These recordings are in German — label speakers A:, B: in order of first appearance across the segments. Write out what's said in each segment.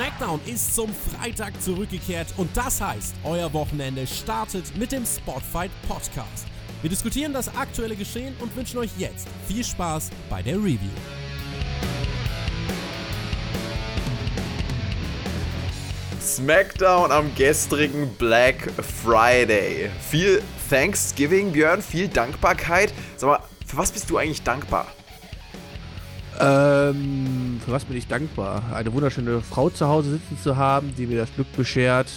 A: SmackDown ist zum Freitag zurückgekehrt und das heißt, euer Wochenende startet mit dem Spotfight Podcast. Wir diskutieren das aktuelle Geschehen und wünschen euch jetzt viel Spaß bei der Review.
B: SmackDown am gestrigen Black Friday. Viel Thanksgiving, Björn, viel Dankbarkeit. Sag mal, für was bist du eigentlich dankbar?
C: Ähm, für was bin ich dankbar? Eine wunderschöne Frau zu Hause sitzen zu haben, die mir das Glück beschert.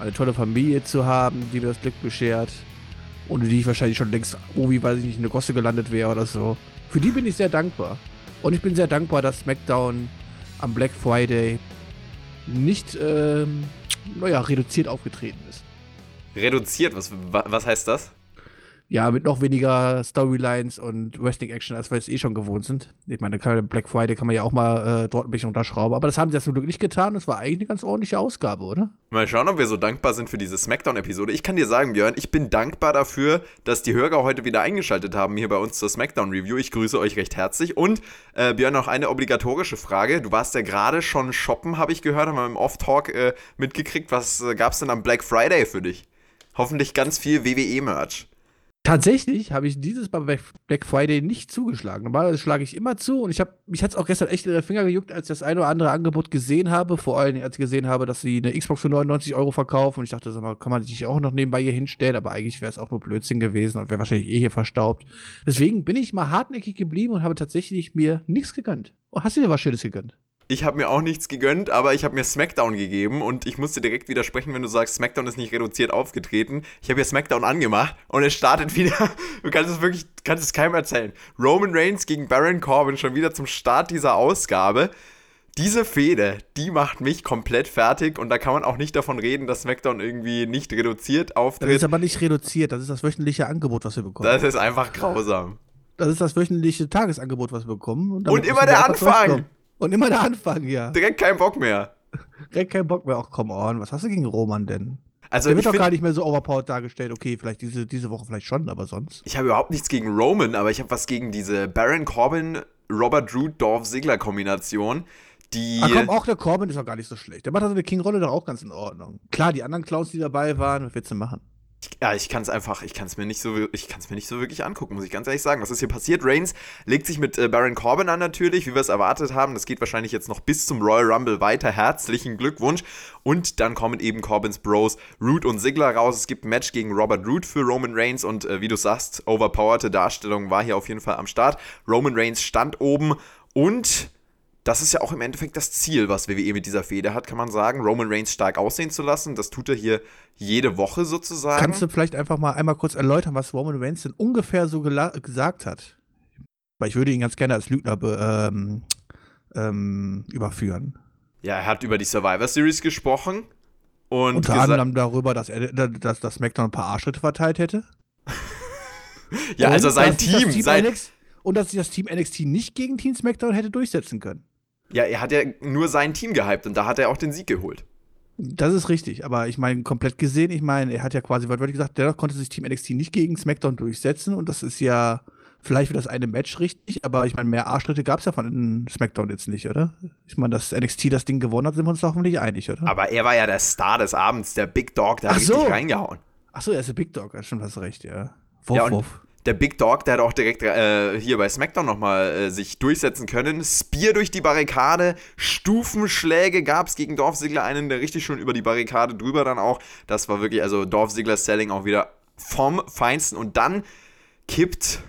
C: Eine tolle Familie zu haben, die mir das Glück beschert. Ohne die ich wahrscheinlich schon längst, oh, wie weiß ich nicht, in eine Gosse gelandet wäre oder so. Für die bin ich sehr dankbar. Und ich bin sehr dankbar, dass SmackDown am Black Friday nicht, ähm, naja, reduziert aufgetreten ist.
B: Reduziert? Was, was heißt das?
C: Ja, mit noch weniger Storylines und Wrestling-Action, als wir es eh schon gewohnt sind. Ich meine, Black Friday kann man ja auch mal äh, dort ein bisschen unterschrauben. Aber das haben sie ja zum Glück nicht getan. Das war eigentlich eine ganz ordentliche Ausgabe, oder?
B: Mal schauen, ob wir so dankbar sind für diese Smackdown-Episode. Ich kann dir sagen, Björn, ich bin dankbar dafür, dass die Hörer heute wieder eingeschaltet haben hier bei uns zur Smackdown-Review. Ich grüße euch recht herzlich. Und, äh, Björn, noch eine obligatorische Frage. Du warst ja gerade schon shoppen, habe ich gehört, haben wir im Off-Talk äh, mitgekriegt. Was äh, gab es denn am Black Friday für dich? Hoffentlich ganz viel WWE-Merch.
C: Tatsächlich habe ich dieses Black Friday nicht zugeschlagen. Normalerweise schlage ich immer zu und ich habe mich hat es auch gestern echt in den Finger gejuckt, als ich das eine oder andere Angebot gesehen habe. Vor allem, als ich gesehen habe, dass sie eine Xbox für 99 Euro verkaufen und ich dachte, sag mal, kann man sich auch noch nebenbei hier hinstellen, aber eigentlich wäre es auch nur Blödsinn gewesen und wäre wahrscheinlich eh hier verstaubt. Deswegen bin ich mal hartnäckig geblieben und habe tatsächlich mir nichts gegönnt. Oh, hast du dir was Schönes gegönnt?
B: Ich habe mir auch nichts gegönnt, aber ich habe mir SmackDown gegeben und ich musste direkt widersprechen, wenn du sagst, SmackDown ist nicht reduziert aufgetreten. Ich habe ja SmackDown angemacht und es startet wieder. Du kannst es wirklich, kannst es keinem erzählen. Roman Reigns gegen Baron Corbin schon wieder zum Start dieser Ausgabe. Diese Fehde, die macht mich komplett fertig und da kann man auch nicht davon reden, dass SmackDown irgendwie nicht reduziert auftritt.
C: Das ist aber nicht reduziert, das ist das wöchentliche Angebot, was wir bekommen.
B: Das ist einfach grausam.
C: Das ist das wöchentliche Tagesangebot, was wir bekommen.
B: Und, und immer der Anfang!
C: Und immer der Anfang, ja.
B: Direkt keinen Bock mehr.
C: Direkt keinen Bock mehr. Ach, come on. Was hast du gegen Roman denn? Also der wird doch gar nicht mehr so overpowered dargestellt. Okay, vielleicht diese, diese Woche vielleicht schon, aber sonst.
B: Ich habe überhaupt nichts gegen Roman, aber ich habe was gegen diese Baron Corbin, Robert Drew, Dorf Sigler Kombination. Die.
C: Ach komm, auch der Corbin ist doch gar nicht so schlecht. Der macht also eine King-Rolle doch auch ganz in Ordnung. Klar, die anderen Clowns, die dabei waren, was willst du machen?
B: Ja, ich kann es einfach, ich kann es mir nicht so, ich kann es mir nicht so wirklich angucken, muss ich ganz ehrlich sagen. Was ist hier passiert? Reigns legt sich mit äh, Baron Corbin an natürlich, wie wir es erwartet haben. Das geht wahrscheinlich jetzt noch bis zum Royal Rumble weiter. Herzlichen Glückwunsch. Und dann kommen eben Corbins Bros Root und Sigler raus. Es gibt ein Match gegen Robert Root für Roman Reigns und äh, wie du sagst, overpowerte Darstellung war hier auf jeden Fall am Start. Roman Reigns stand oben und das ist ja auch im Endeffekt das Ziel, was WWE mit dieser Fehde hat, kann man sagen, Roman Reigns stark aussehen zu lassen. Das tut er hier jede Woche sozusagen.
C: Kannst du vielleicht einfach mal einmal kurz erläutern, was Roman Reigns denn ungefähr so gesagt hat? Weil ich würde ihn ganz gerne als Lügner ähm, ähm, überführen.
B: Ja, er hat über die Survivor Series gesprochen. Und
C: Unter anderem darüber, dass er dass, dass SmackDown ein paar Arschritte verteilt hätte.
B: ja, und also sein Team. Team sein
C: NXT, und dass sich das Team NXT nicht gegen Team SmackDown hätte durchsetzen können.
B: Ja, er hat ja nur sein Team gehypt und da hat er auch den Sieg geholt.
C: Das ist richtig, aber ich meine, komplett gesehen, ich meine, er hat ja quasi wortwörtlich gesagt, dennoch konnte sich Team NXT nicht gegen SmackDown durchsetzen und das ist ja vielleicht für das eine Match richtig, aber ich meine, mehr Arschtritte gab es ja von SmackDown jetzt nicht, oder? Ich meine, dass NXT das Ding gewonnen hat, sind wir uns hoffentlich einig, oder?
B: Aber er war ja der Star des Abends, der Big Dog, der hat so. richtig reingehauen.
C: Achso, er ist der Big Dog, ja, stimmt, hast recht, ja.
B: Wuff, ja, wuff der Big Dog, der hat auch direkt äh, hier bei SmackDown nochmal äh, sich durchsetzen können. Spear durch die Barrikade, Stufenschläge gab es gegen Dorf Ziggler, einen, der richtig schon über die Barrikade drüber dann auch. Das war wirklich, also Dorf Ziggler Selling auch wieder vom Feinsten. Und dann kippt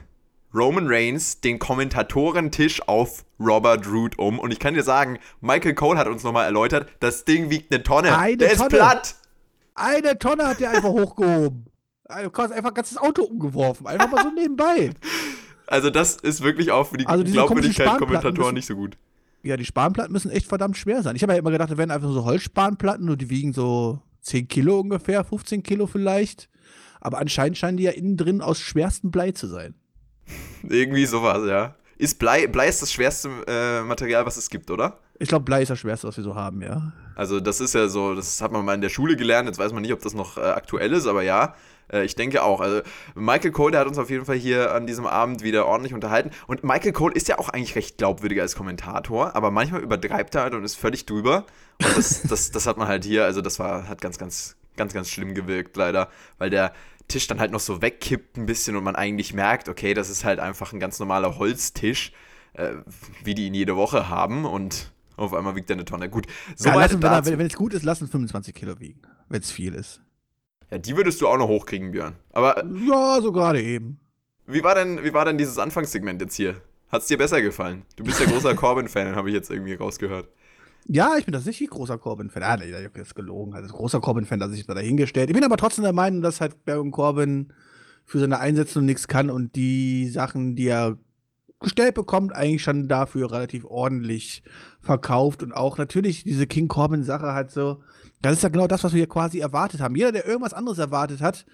B: Roman Reigns den Kommentatorentisch auf Robert Root um. Und ich kann dir sagen, Michael Cole hat uns nochmal erläutert, das Ding wiegt eine Tonne.
C: Eine
B: der
C: Tonne.
B: ist platt.
C: Eine Tonne hat der einfach hochgehoben. Du hast einfach ein ganzes Auto umgeworfen. Einfach mal so nebenbei.
B: Also, das ist wirklich auch für die
C: also
B: Glaubwürdigkeit Kommentatoren nicht so gut.
C: Ja, die Spanplatten müssen echt verdammt schwer sein. Ich habe ja immer gedacht, da wären einfach so Holzspanplatten und die wiegen so 10 Kilo ungefähr, 15 Kilo vielleicht. Aber anscheinend scheinen die ja innen drin aus schwerstem Blei zu sein.
B: Irgendwie sowas, ja. Ist Blei, Blei ist das schwerste äh, Material, was es gibt, oder?
C: Ich glaube, Blei ist das schwerste, was wir so haben, ja.
B: Also das ist ja so, das hat man mal in der Schule gelernt, jetzt weiß man nicht, ob das noch äh, aktuell ist, aber ja, äh, ich denke auch. Also Michael Cole, der hat uns auf jeden Fall hier an diesem Abend wieder ordentlich unterhalten. Und Michael Cole ist ja auch eigentlich recht glaubwürdiger als Kommentator, aber manchmal übertreibt er halt und ist völlig drüber. Und das, das, das hat man halt hier, also das war, hat ganz, ganz, ganz, ganz schlimm gewirkt, leider, weil der Tisch dann halt noch so wegkippt ein bisschen und man eigentlich merkt, okay, das ist halt einfach ein ganz normaler Holztisch, äh, wie die ihn jede Woche haben und auf einmal wiegt er eine Tonne. Gut,
C: so ja, lassen, wenn, wenn, wenn, es gut ist, lassen 25 Kilo wiegen, wenn es viel ist.
B: Ja, die würdest du auch noch hochkriegen, Björn. Aber.
C: Ja, so gerade eben.
B: Wie war, denn, wie war denn dieses Anfangssegment jetzt hier? Hat es dir besser gefallen? Du bist ja großer Corbin-Fan, habe ich jetzt irgendwie rausgehört.
C: Ja, ich bin tatsächlich großer Corbin-Fan. Ah, nee, ich habe jetzt gelogen. Also großer Corbin-Fan, dass ich da dahingestellt. Ich bin aber trotzdem der Meinung, dass halt Baron Corbin für seine Einsätze nichts kann und die Sachen, die er gestellt bekommt, eigentlich schon dafür relativ ordentlich verkauft und auch natürlich diese King Corbin-Sache halt so. Das ist ja genau das, was wir hier quasi erwartet haben. Jeder, der irgendwas anderes erwartet hat,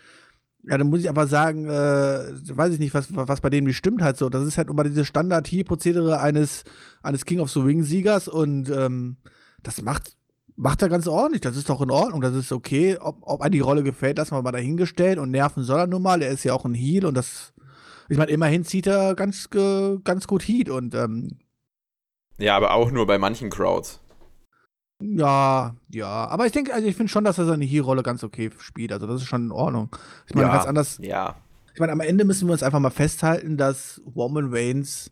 C: ja, dann muss ich aber sagen, äh, weiß ich nicht, was, was bei denen nicht stimmt halt so. Das ist halt immer diese Standard-Hier-Prozedere eines, eines King of the Ring-Siegers und ähm, das macht, macht er ganz ordentlich. Das ist doch in Ordnung, das ist okay. Ob, ob einem die Rolle gefällt, das mal dahingestellt und nerven soll er nun mal. Er ist ja auch ein Heal und das, ich meine, immerhin zieht er ganz, ganz gut Heat und ähm,
B: Ja, aber auch nur bei manchen Crowds.
C: Ja, ja. Aber ich denke, also ich finde schon, dass er seine Hier-Rolle ganz okay spielt. Also das ist schon in Ordnung. Ich meine,
B: ja,
C: ganz anders.
B: Ja.
C: Ich meine, am Ende müssen wir uns einfach mal festhalten, dass Roman Reigns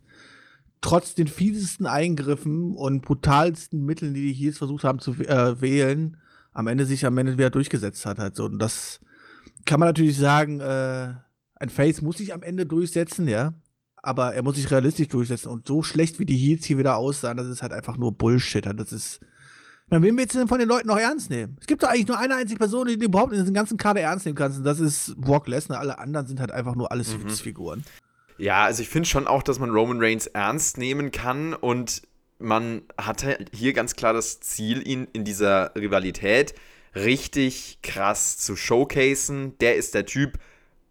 C: trotz den fiesesten Eingriffen und brutalsten Mitteln, die die Heels versucht haben zu äh, wählen, am Ende sich am Ende wieder durchgesetzt hat. Halt so. Und das kann man natürlich sagen, äh, ein Face muss sich am Ende durchsetzen, ja. Aber er muss sich realistisch durchsetzen. Und so schlecht wie die Heels hier wieder aussahen, das ist halt einfach nur Bullshit. Das ist dann wen willst du denn von den Leuten noch ernst nehmen? Es gibt doch eigentlich nur eine einzige Person, die du überhaupt in diesem ganzen Kader ernst nehmen kannst. Und das ist Brock Lesnar. Alle anderen sind halt einfach nur alles mhm. Witzfiguren.
B: Ja, also ich finde schon auch, dass man Roman Reigns ernst nehmen kann und man hatte hier ganz klar das Ziel, ihn in dieser Rivalität richtig krass zu showcasen. Der ist der Typ,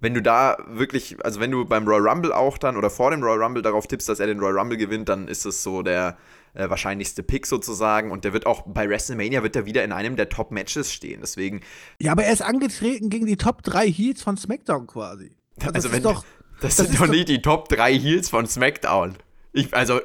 B: wenn du da wirklich, also wenn du beim Royal Rumble auch dann oder vor dem Royal Rumble darauf tippst, dass er den Royal Rumble gewinnt, dann ist es so der äh, wahrscheinlichste Pick sozusagen. Und der wird auch bei WrestleMania wird er wieder in einem der Top-Matches stehen. Deswegen.
C: Ja, aber er ist angetreten gegen die Top 3 Heels von SmackDown quasi.
B: Also, also wenn, doch, das, das sind doch nicht die Top 3 Heels von SmackDown. Ich, also,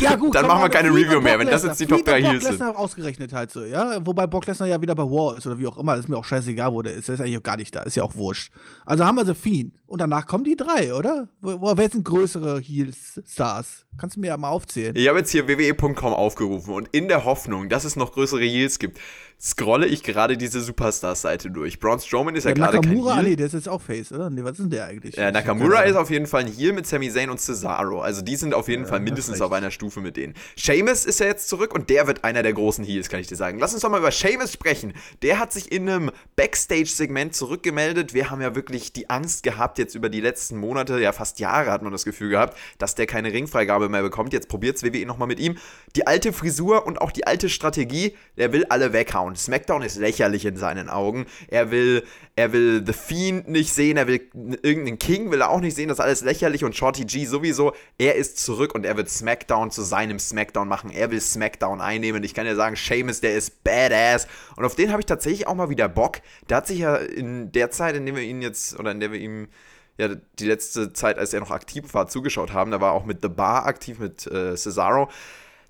B: ja, gut, dann machen wir keine Review mehr, wenn das jetzt die Top 3 Heels sind.
C: Lesnar ausgerechnet halt so, ja. Wobei Brock Lesnar ja wieder bei War ist oder wie auch immer. ist mir auch scheißegal, wo der ist. Der ist eigentlich auch gar nicht da. Ist ja auch wurscht. Also haben wir The Fiend. Und danach kommen die drei, oder? Wer sind größere Heels-Stars? Kannst du mir ja mal aufzählen?
B: Ich habe jetzt hier wwe.com aufgerufen und in der Hoffnung, dass es noch größere Heels gibt, scrolle ich gerade diese Superstars-Seite durch. Braun Strowman ist ja, ja gerade kein Heal.
C: nee, der ist jetzt auch Face, oder? Nee, was ist denn der eigentlich?
B: Ja, Nakamura ist auf jeden Fall ein Heal mit Sami Zayn und Cesaro. Also die sind auf jeden ja, Fall mindestens auf einer Stufe mit denen. Sheamus ist ja jetzt zurück und der wird einer der großen Heals, kann ich dir sagen. Lass uns doch mal über Sheamus sprechen. Der hat sich in einem Backstage-Segment zurückgemeldet. Wir haben ja wirklich die Angst gehabt, jetzt über die letzten Monate, ja fast Jahre hat man das Gefühl gehabt, dass der keine Ringfreigabe mehr bekommt. Jetzt probiert's WWE nochmal mit ihm. Die alte Frisur und auch die alte Strategie, der will alle weghauen. SmackDown ist lächerlich in seinen Augen. Er will, er will The Fiend nicht sehen, er will irgendeinen King will er auch nicht sehen, das ist alles lächerlich und Shorty G sowieso. Er ist zurück und er wird SmackDown zu seinem SmackDown machen. Er will SmackDown einnehmen. Ich kann ja sagen, Seamus, der ist badass. Und auf den habe ich tatsächlich auch mal wieder Bock. Der hat sich ja in der Zeit, in der wir ihn jetzt, oder in der wir ihm ja, die letzte Zeit, als er noch aktiv war, zugeschaut haben. Da war auch mit The Bar aktiv, mit äh, Cesaro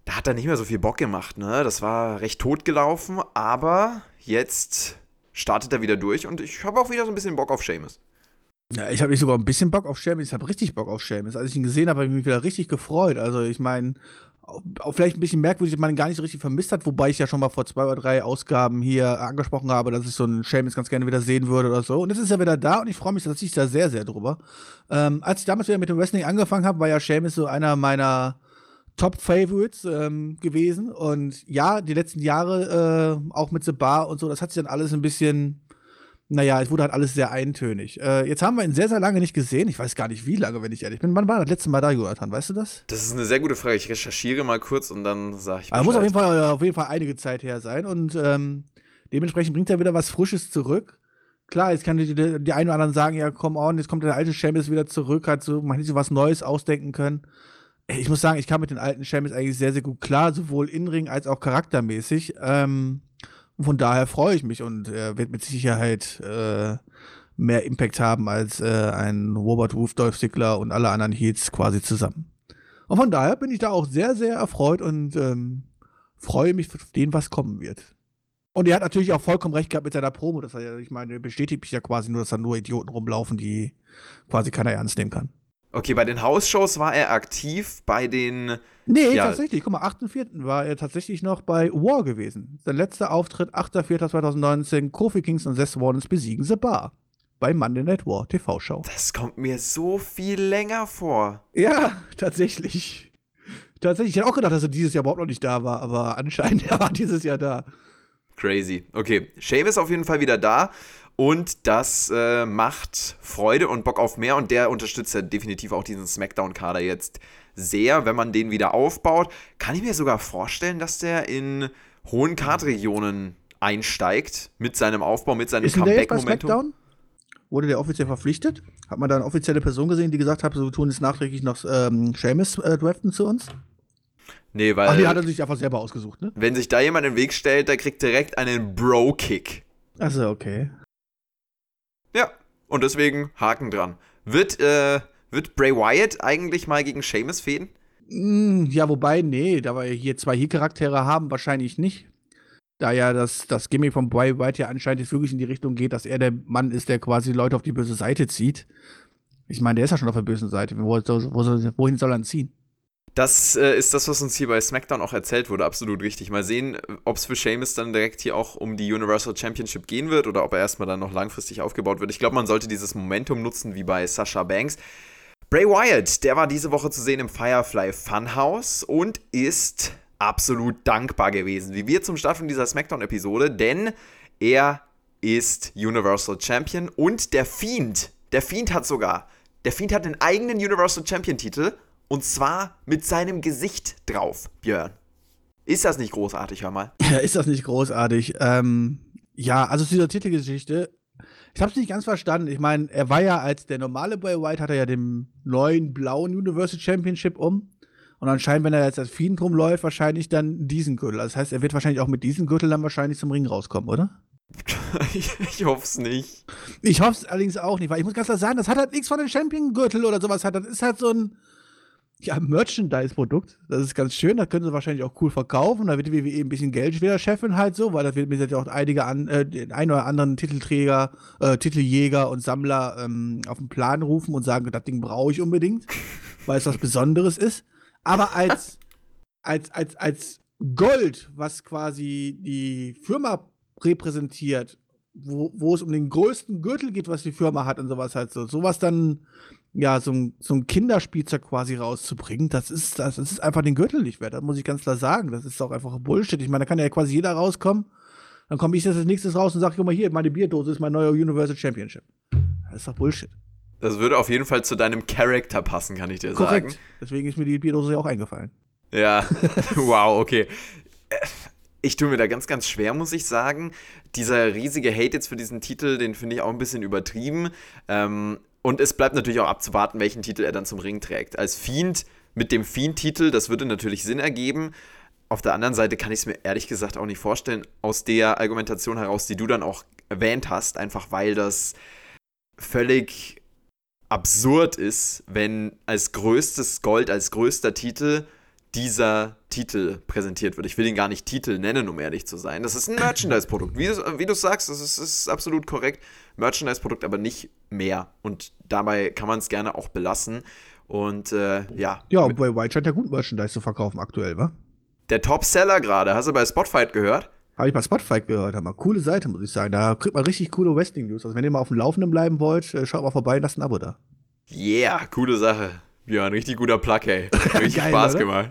B: da hat er nicht mehr so viel Bock gemacht, ne? Das war recht tot gelaufen, aber jetzt startet er wieder durch und ich habe auch wieder so ein bisschen Bock auf Seamus.
C: Ja, ich habe nicht sogar ein bisschen Bock auf Seamus, ich habe richtig Bock auf Seamus. Als ich ihn gesehen habe, habe ich mich wieder richtig gefreut. Also ich meine, vielleicht ein bisschen merkwürdig, dass man ihn gar nicht so richtig vermisst hat, wobei ich ja schon mal vor zwei oder drei Ausgaben hier angesprochen habe, dass ich so einen Seamus ganz gerne wieder sehen würde oder so. Und jetzt ist er wieder da und ich freue mich tatsächlich da sehr, sehr drüber. Ähm, als ich damals wieder mit dem Wrestling angefangen habe, war ja Seamus so einer meiner Top-Favorites ähm, gewesen. Und ja, die letzten Jahre, äh, auch mit The Bar und so, das hat sich dann alles ein bisschen, naja, es wurde halt alles sehr eintönig. Äh, jetzt haben wir ihn sehr, sehr lange nicht gesehen. Ich weiß gar nicht, wie lange, wenn ich ehrlich bin. Wann war das letzte Mal da, Jonathan? Weißt du das?
B: Das ist eine sehr gute Frage. Ich recherchiere mal kurz und dann sage ich
C: mal. muss auf jeden, Fall, auf jeden Fall einige Zeit her sein. Und ähm, dementsprechend bringt er wieder was Frisches zurück. Klar, jetzt kann die, die, die einen oder anderen sagen, ja, komm on, jetzt kommt der alte Champions wieder zurück, hat so, man hätte sich was Neues ausdenken können. Ich muss sagen, ich kam mit den alten Sheamus eigentlich sehr, sehr gut klar, sowohl in Ring als auch charaktermäßig. Ähm, von daher freue ich mich und er wird mit Sicherheit äh, mehr Impact haben als äh, ein Robert Wolf, Dolph Ziggler und alle anderen Heats quasi zusammen. Und von daher bin ich da auch sehr, sehr erfreut und ähm, freue mich auf den, was kommen wird. Und er hat natürlich auch vollkommen recht gehabt mit seiner Promo. Dass er, ich meine, bestätigt mich ja quasi nur, dass da nur Idioten rumlaufen, die quasi keiner ernst nehmen kann.
B: Okay, bei den House-Shows war er aktiv, bei den.
C: Nee, ja. tatsächlich. Guck mal, 8.4. war er tatsächlich noch bei War gewesen. Sein letzter Auftritt, 8.4.2019, Kofi Kings und Seth Rollins besiegen The Bar. Bei Monday Night War TV-Show.
B: Das kommt mir so viel länger vor.
C: Ja, tatsächlich. Tatsächlich. Ich hätte auch gedacht, dass er dieses Jahr überhaupt noch nicht da war, aber anscheinend er war dieses Jahr da.
B: Crazy. Okay, Shave ist auf jeden Fall wieder da. Und das äh, macht Freude und Bock auf mehr. Und der unterstützt ja definitiv auch diesen Smackdown-Kader jetzt sehr, wenn man den wieder aufbaut. Kann ich mir sogar vorstellen, dass der in hohen Kartregionen einsteigt mit seinem Aufbau, mit seinem Comeback-Momentum.
C: Wurde der offiziell verpflichtet? Hat man da eine offizielle Person gesehen, die gesagt hat, wir tun jetzt nachträglich noch ähm, Seamus äh, draften zu uns?
B: Nee, weil.
C: Ach, die hat er sich einfach selber ausgesucht, ne?
B: Wenn sich da jemand in den Weg stellt, der kriegt direkt einen Bro-Kick.
C: Achso, okay.
B: Ja, und deswegen Haken dran. Wird, äh, wird Bray Wyatt eigentlich mal gegen Seamus fäden?
C: Mm, ja, wobei, nee, da wir hier zwei Hier-Charaktere haben, wahrscheinlich nicht. Da ja das, das Gimmick von Bray Wyatt ja anscheinend jetzt wirklich in die Richtung geht, dass er der Mann ist, der quasi Leute auf die böse Seite zieht. Ich meine, der ist ja schon auf der bösen Seite. Wo, wo, wohin soll er ihn ziehen?
B: Das äh, ist das, was uns hier bei SmackDown auch erzählt wurde, absolut richtig. Mal sehen, ob es für Sheamus dann direkt hier auch um die Universal Championship gehen wird oder ob er erstmal dann noch langfristig aufgebaut wird. Ich glaube, man sollte dieses Momentum nutzen wie bei Sasha Banks. Bray Wyatt, der war diese Woche zu sehen im Firefly Funhouse und ist absolut dankbar gewesen, wie wir zum Start von dieser SmackDown-Episode, denn er ist Universal Champion und der Fiend, der Fiend hat sogar, der Fiend hat den eigenen Universal Champion-Titel und zwar mit seinem Gesicht drauf, Björn. Ist das nicht großartig, hör mal?
C: Ja, ist das nicht großartig? Ähm, ja, also zu dieser Titelgeschichte. Ich habe es nicht ganz verstanden. Ich meine, er war ja als der normale Boy White, hat er ja den neuen blauen Universal Championship um. Und anscheinend, wenn er jetzt als Fiend rumläuft, wahrscheinlich dann diesen Gürtel. Das heißt, er wird wahrscheinlich auch mit diesem Gürtel dann wahrscheinlich zum Ring rauskommen, oder?
B: ich, ich hoffe es nicht.
C: Ich hoffe es allerdings auch nicht, weil ich muss ganz klar sagen, das hat halt nichts von dem Champion-Gürtel oder sowas. Das ist halt so ein ja, Merchandise-Produkt. Das ist ganz schön, das können sie wahrscheinlich auch cool verkaufen. Da wird die WWE ein bisschen Geld schwerer scheffeln halt so, weil das wird mir jetzt auch einige an, äh, den ein oder anderen Titelträger, äh, Titeljäger und Sammler ähm, auf den Plan rufen und sagen, das Ding brauche ich unbedingt, weil es was Besonderes ist. Aber als, als, als, als Gold, was quasi die Firma repräsentiert, wo, wo es um den größten Gürtel geht, was die Firma hat und sowas halt so, sowas dann ja, so ein, so ein Kinderspielzeug quasi rauszubringen, das ist, das, das ist einfach den Gürtel nicht wert. Das muss ich ganz klar sagen. Das ist auch einfach Bullshit. Ich meine, da kann ja quasi jeder rauskommen. Dann komme ich jetzt als nächstes raus und sage, guck mal hier, meine Bierdose ist mein neuer Universal Championship. Das ist doch Bullshit.
B: Das würde auf jeden Fall zu deinem Charakter passen, kann ich dir Korrekt. sagen.
C: Deswegen ist mir die Bierdose ja auch eingefallen.
B: Ja, wow, okay. Ich tue mir da ganz, ganz schwer, muss ich sagen. Dieser riesige Hate jetzt für diesen Titel, den finde ich auch ein bisschen übertrieben. Ähm, und es bleibt natürlich auch abzuwarten, welchen Titel er dann zum Ring trägt. Als Fiend mit dem Fiend-Titel, das würde natürlich Sinn ergeben. Auf der anderen Seite kann ich es mir ehrlich gesagt auch nicht vorstellen, aus der Argumentation heraus, die du dann auch erwähnt hast, einfach weil das völlig absurd ist, wenn als größtes Gold, als größter Titel dieser Titel präsentiert wird. Ich will ihn gar nicht Titel nennen, um ehrlich zu sein. Das ist ein Merchandise-Produkt. Wie, wie du sagst, das ist, ist absolut korrekt. Merchandise-Produkt, aber nicht mehr. Und dabei kann man es gerne auch belassen. Und äh, ja.
C: Ja, und bei White scheint ja gut Merchandise zu verkaufen aktuell, wa?
B: Der Top-Seller gerade. Hast du bei Spotfight gehört?
C: Habe ich bei Spotfight gehört. Haben wir coole Seite, muss ich sagen. Da kriegt man richtig coole Wrestling-News. Also, wenn ihr mal auf dem Laufenden bleiben wollt, äh, schaut mal vorbei und lasst ein Abo da.
B: Yeah, coole Sache. Ja, ein richtig guter Plug, ey. Richtig Geil, Spaß oder? gemacht.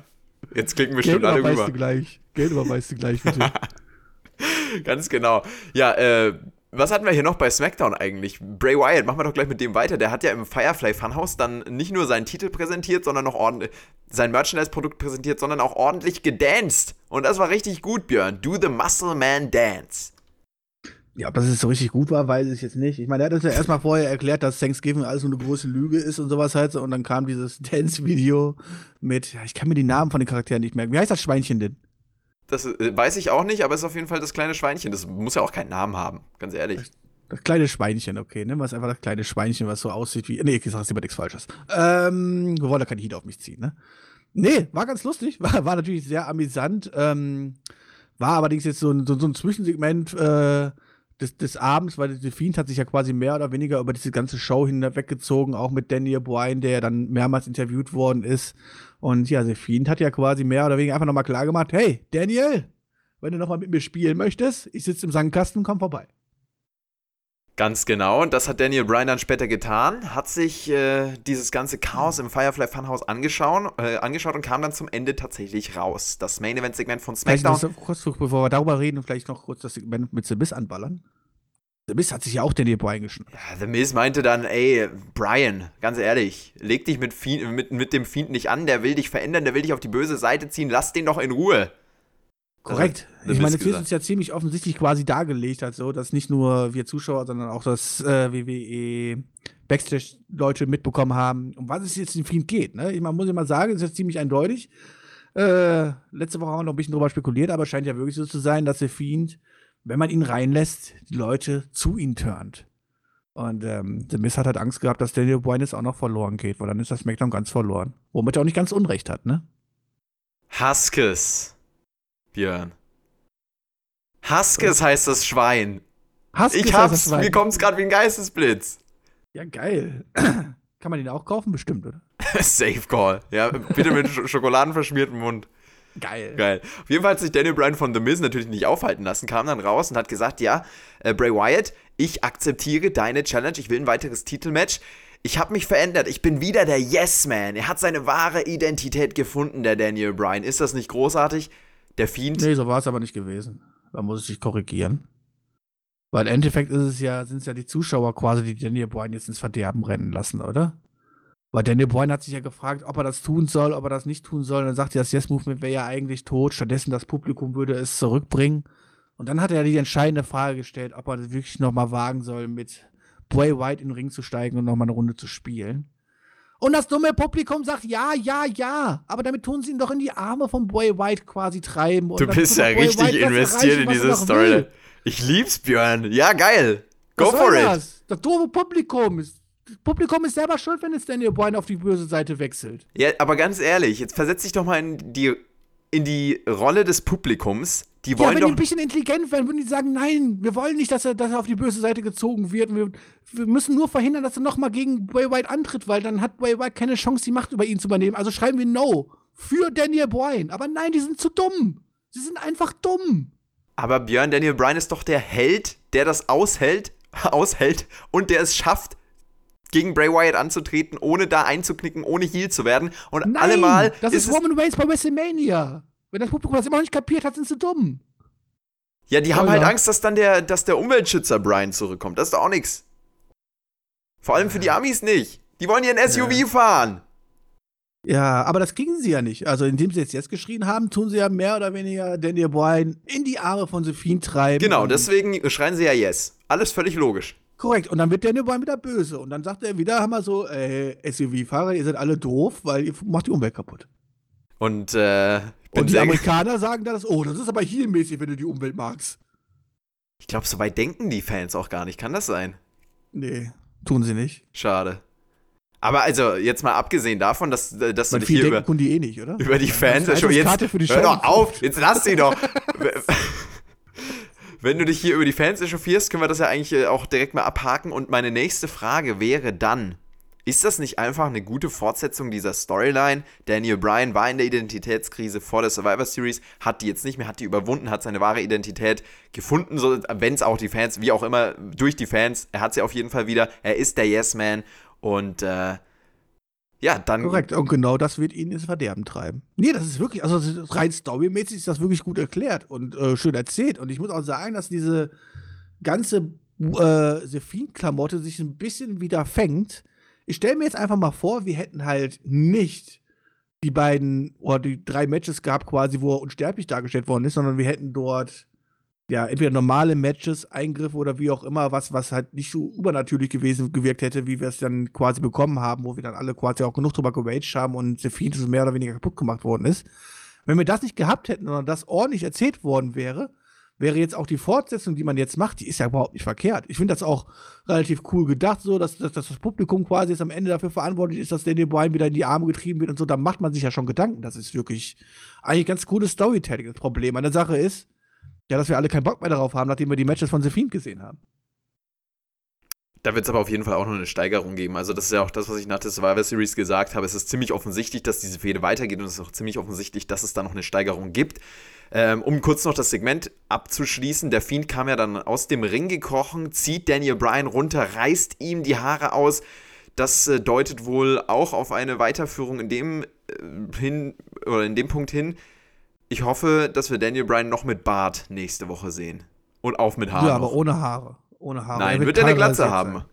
B: Jetzt klicken wir schon alle rüber.
C: Du gleich. Geld überweist du gleich, bitte.
B: Ganz genau. Ja, äh, was hatten wir hier noch bei SmackDown eigentlich? Bray Wyatt, machen wir doch gleich mit dem weiter. Der hat ja im Firefly Funhouse dann nicht nur seinen Titel präsentiert, sondern auch ordentlich sein Merchandise-Produkt präsentiert, sondern auch ordentlich gedanced. Und das war richtig gut, Björn. Do the Muscle Man Dance.
C: Ja, ob das jetzt so richtig gut war, weiß ich jetzt nicht. Ich meine, er hat uns ja erstmal vorher erklärt, dass Thanksgiving alles so eine große Lüge ist und sowas halt. Und dann kam dieses Dance-Video mit, ja, ich kann mir die Namen von den Charakteren nicht merken. Wie heißt das Schweinchen denn?
B: Das äh, weiß ich auch nicht, aber es ist auf jeden Fall das kleine Schweinchen. Das muss ja auch keinen Namen haben, ganz ehrlich.
C: Das kleine Schweinchen, okay, ne? Was einfach das kleine Schweinchen, was so aussieht wie. Nee, ich sag jetzt immer nichts Falsches. Ähm, wir wollen da kein Heat auf mich ziehen, ne? Nee, war ganz lustig, war, war natürlich sehr amüsant. Ähm, war allerdings jetzt so ein, so, so ein Zwischensegment äh, des, des Abends, weil The Fiend hat sich ja quasi mehr oder weniger über diese ganze Show hinweggezogen, auch mit Daniel Bryan, der ja dann mehrmals interviewt worden ist. Und ja, The Fiend hat ja quasi mehr oder weniger einfach nochmal klar gemacht, hey, Daniel, wenn du nochmal mit mir spielen möchtest, ich sitze im Sandkasten, komm vorbei.
B: Ganz genau, und das hat Daniel Bryan dann später getan, hat sich äh, dieses ganze Chaos im Firefly Funhouse angeschaut, äh, angeschaut und kam dann zum Ende tatsächlich raus. Das Main Event Segment von SmackDown.
C: Vielleicht noch kurz, bevor wir darüber reden, vielleicht noch kurz das Segment mit The Miz anballern. The Miz hat sich ja auch Daniel Bryan geschnitten.
B: Ja, The Miz meinte dann, ey, Bryan, ganz ehrlich, leg dich mit, Fiend, mit, mit dem Fiend nicht an, der will dich verändern, der will dich auf die böse Seite ziehen, lass den doch in Ruhe.
C: Korrekt. Also, ich meine, jetzt ist es ja ziemlich offensichtlich quasi dargelegt, halt so, dass nicht nur wir Zuschauer, sondern auch das äh, WWE Backstage-Leute mitbekommen haben, um was es jetzt in Fiend geht. Ne? Ich man muss immer sagen, es ist jetzt ziemlich eindeutig. Äh, letzte Woche haben wir noch ein bisschen drüber spekuliert, aber es scheint ja wirklich so zu sein, dass der Fiend, wenn man ihn reinlässt, die Leute zu ihm turnt. Und ähm, The Miz hat halt Angst gehabt, dass Daniel Bryan jetzt auch noch verloren geht, weil dann ist das SmackDown ganz verloren. Womit er auch nicht ganz Unrecht hat, ne?
B: Huskes. Björn. Haskes heißt das Schwein.
C: Haskes
B: ich hab's, mir kommt's gerade wie ein Geistesblitz.
C: Ja, geil. Kann man den auch kaufen? Bestimmt, oder?
B: Safe Call. Ja, bitte mit Sch schokoladenverschmiertem Mund.
C: Geil.
B: Geil. Auf jeden Fall hat sich Daniel Bryan von The Miz natürlich nicht aufhalten lassen, kam dann raus und hat gesagt, ja, äh, Bray Wyatt, ich akzeptiere deine Challenge, ich will ein weiteres Titelmatch. Ich habe mich verändert, ich bin wieder der Yes-Man. Er hat seine wahre Identität gefunden, der Daniel Bryan. Ist das nicht großartig? Der Fiend.
C: Nee, so war es aber nicht gewesen. Da muss ich dich korrigieren. Weil im Endeffekt ist es ja, sind es ja die Zuschauer quasi, die Daniel Bryan jetzt ins Verderben rennen lassen, oder? Weil Daniel Bryan hat sich ja gefragt, ob er das tun soll, ob er das nicht tun soll. Und dann sagt er, das Yes-Movement wäre ja eigentlich tot. Stattdessen das Publikum würde es zurückbringen. Und dann hat er die entscheidende Frage gestellt, ob er das wirklich nochmal wagen soll, mit Bray White in den Ring zu steigen und nochmal eine Runde zu spielen. Und das dumme Publikum sagt ja, ja, ja. Aber damit tun sie ihn doch in die Arme von Bray White quasi treiben.
B: du bist ja richtig White investiert in diese Story. Ich lieb's, Björn. Ja, geil. Go for it.
C: Das? das dumme Publikum ist. Das Publikum ist selber schuld, wenn es Daniel Bryan auf die böse Seite wechselt.
B: Ja, aber ganz ehrlich, jetzt versetz dich doch mal in die, in die Rolle des Publikums die wollen ja,
C: wenn
B: doch
C: die ein bisschen intelligent wären, würden die sagen, nein, wir wollen nicht, dass er, dass er auf die böse Seite gezogen wird. Wir, wir müssen nur verhindern, dass er nochmal gegen Bray White antritt, weil dann hat Bray White keine Chance, die Macht über ihn zu übernehmen. Also schreiben wir No für Daniel Bryan. Aber nein, die sind zu dumm. Sie sind einfach dumm.
B: Aber Björn, Daniel Bryan ist doch der Held, der das aushält, aushält und der es schafft, gegen Bray Wyatt anzutreten, ohne da einzuknicken, ohne Heal zu werden. Und
C: Nein,
B: allemal.
C: Das ist, ist Roman Reigns bei WrestleMania. Wenn das Publikum das immer noch nicht kapiert hat, sind sie dumm.
B: Ja, die haben halt Angst, dass dann der, dass der Umweltschützer Brian zurückkommt. Das ist doch auch nichts. Vor allem für die Amis nicht. Die wollen ihren SUV ja. fahren.
C: Ja, aber das kriegen sie ja nicht. Also, indem sie jetzt jetzt geschrien haben, tun sie ja mehr oder weniger Daniel Bryan in die Arme von Sophie treiben.
B: Genau, deswegen schreien sie ja Yes. Alles völlig logisch.
C: Korrekt. Und dann wird Daniel Bryan wieder böse. Und dann sagt er wieder, haben wir so, äh, SUV-Fahrer, ihr seid alle doof, weil ihr macht die Umwelt kaputt.
B: Und äh,
C: und die Amerikaner sagen dann, oh, das ist aber hier mäßig, wenn du die Umwelt magst.
B: Ich glaube, so weit denken die Fans auch gar nicht. Kann das sein?
C: Nee, tun sie nicht.
B: Schade. Aber also, jetzt mal abgesehen davon, dass, äh, dass
C: du
B: dich
C: hier
B: über,
C: die eh nicht, oder?
B: über die Fans schon jetzt.
C: Für die
B: hör doch auf, jetzt lass sie doch. Wenn du dich hier über die Fans echauffierst, können wir das ja eigentlich äh, auch direkt mal abhaken. Und meine nächste Frage wäre dann: ist das nicht einfach eine gute Fortsetzung dieser Storyline? Daniel Bryan war in der Identitätskrise vor der Survivor Series, hat die jetzt nicht mehr, hat die überwunden, hat seine wahre Identität gefunden, so, wenn es auch die Fans, wie auch immer, durch die Fans, er hat sie auf jeden Fall wieder. Er ist der Yes-Man und äh, ja, dann.
C: Korrekt, und genau das wird ihn ins Verderben treiben. Nee, das ist wirklich, also rein storymäßig ist das wirklich gut erklärt und äh, schön erzählt. Und ich muss auch sagen, dass diese ganze äh, Sephine-Klamotte sich ein bisschen wieder fängt ich stelle mir jetzt einfach mal vor, wir hätten halt nicht die beiden oder die drei Matches gehabt, quasi, wo er unsterblich dargestellt worden ist, sondern wir hätten dort ja, entweder normale Matches, Eingriffe oder wie auch immer, was, was halt nicht so übernatürlich gewesen, gewirkt hätte, wie wir es dann quasi bekommen haben, wo wir dann alle quasi auch genug drüber geraged haben und so mehr oder weniger kaputt gemacht worden ist. Wenn wir das nicht gehabt hätten, sondern das ordentlich erzählt worden wäre, wäre jetzt auch die Fortsetzung, die man jetzt macht, die ist ja überhaupt nicht verkehrt. Ich finde das auch relativ cool gedacht, so, dass, dass, dass, das Publikum quasi jetzt am Ende dafür verantwortlich ist, dass Daniel Bryan wieder in die Arme getrieben wird und so. Da macht man sich ja schon Gedanken. Das ist wirklich eigentlich ganz cooles Storytelling. Das Problem an der Sache ist, ja, dass wir alle keinen Bock mehr darauf haben, nachdem wir die Matches von Sephine gesehen haben.
B: Da wird es aber auf jeden Fall auch noch eine Steigerung geben. Also, das ist ja auch das, was ich nach der Survivor Series gesagt habe. Es ist ziemlich offensichtlich, dass diese Fehde weitergeht und es ist auch ziemlich offensichtlich, dass es da noch eine Steigerung gibt. Ähm, um kurz noch das Segment abzuschließen, der Fiend kam ja dann aus dem Ring gekrochen, zieht Daniel Bryan runter, reißt ihm die Haare aus. Das äh, deutet wohl auch auf eine Weiterführung in dem äh, hin oder in dem Punkt hin. Ich hoffe, dass wir Daniel Bryan noch mit Bart nächste Woche sehen. Und auch mit Haaren.
C: Ja, aber ohne Haare ohne Haare.
B: Nein, er wird, wird er eine Glatze haben. Sein.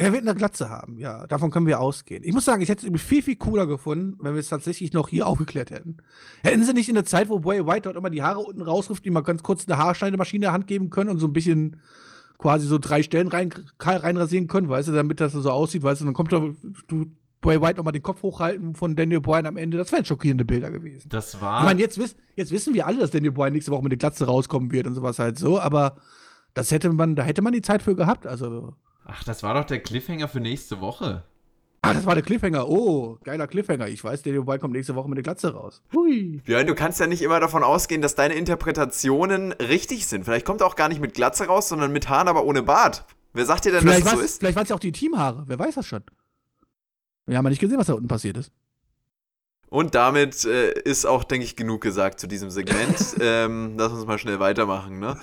C: Er wird eine Glatze haben, ja. Davon können wir ausgehen. Ich muss sagen, ich hätte es viel, viel cooler gefunden, wenn wir es tatsächlich noch hier aufgeklärt hätten. Hätten sie nicht in der Zeit, wo Bray White dort immer die Haare unten rausruft, die mal ganz kurz eine Haarschneidemaschine in der Hand geben können und so ein bisschen quasi so drei Stellen rein, reinrasieren können, weißt du, damit das so aussieht, weißt du, dann kommt da, du, Bray White nochmal den Kopf hochhalten von Daniel Bryan am Ende. Das wären schockierende Bilder gewesen.
A: Das war.
C: Ich meine, jetzt, jetzt wissen wir alle, dass Daniel Bryan nächste Woche mit der Glatze rauskommen wird und sowas halt so, aber das hätte man, da hätte man die Zeit für gehabt. Also.
A: Ach, das war doch der Cliffhanger für nächste Woche.
C: Ach, das war der Cliffhanger. Oh, geiler Cliffhanger. Ich weiß, der Dubai kommt nächste Woche mit der Glatze raus.
B: Hui. Ja, du kannst ja nicht immer davon ausgehen, dass deine Interpretationen richtig sind. Vielleicht kommt er auch gar nicht mit Glatze raus, sondern mit Haaren, aber ohne Bart. Wer sagt dir denn,
C: vielleicht
B: dass es so ist?
C: Vielleicht waren es ja auch die Teamhaare. Wer weiß das schon. Wir haben ja nicht gesehen, was da unten passiert ist.
B: Und damit äh, ist auch, denke ich, genug gesagt zu diesem Segment. ähm, lass uns mal schnell weitermachen, ne?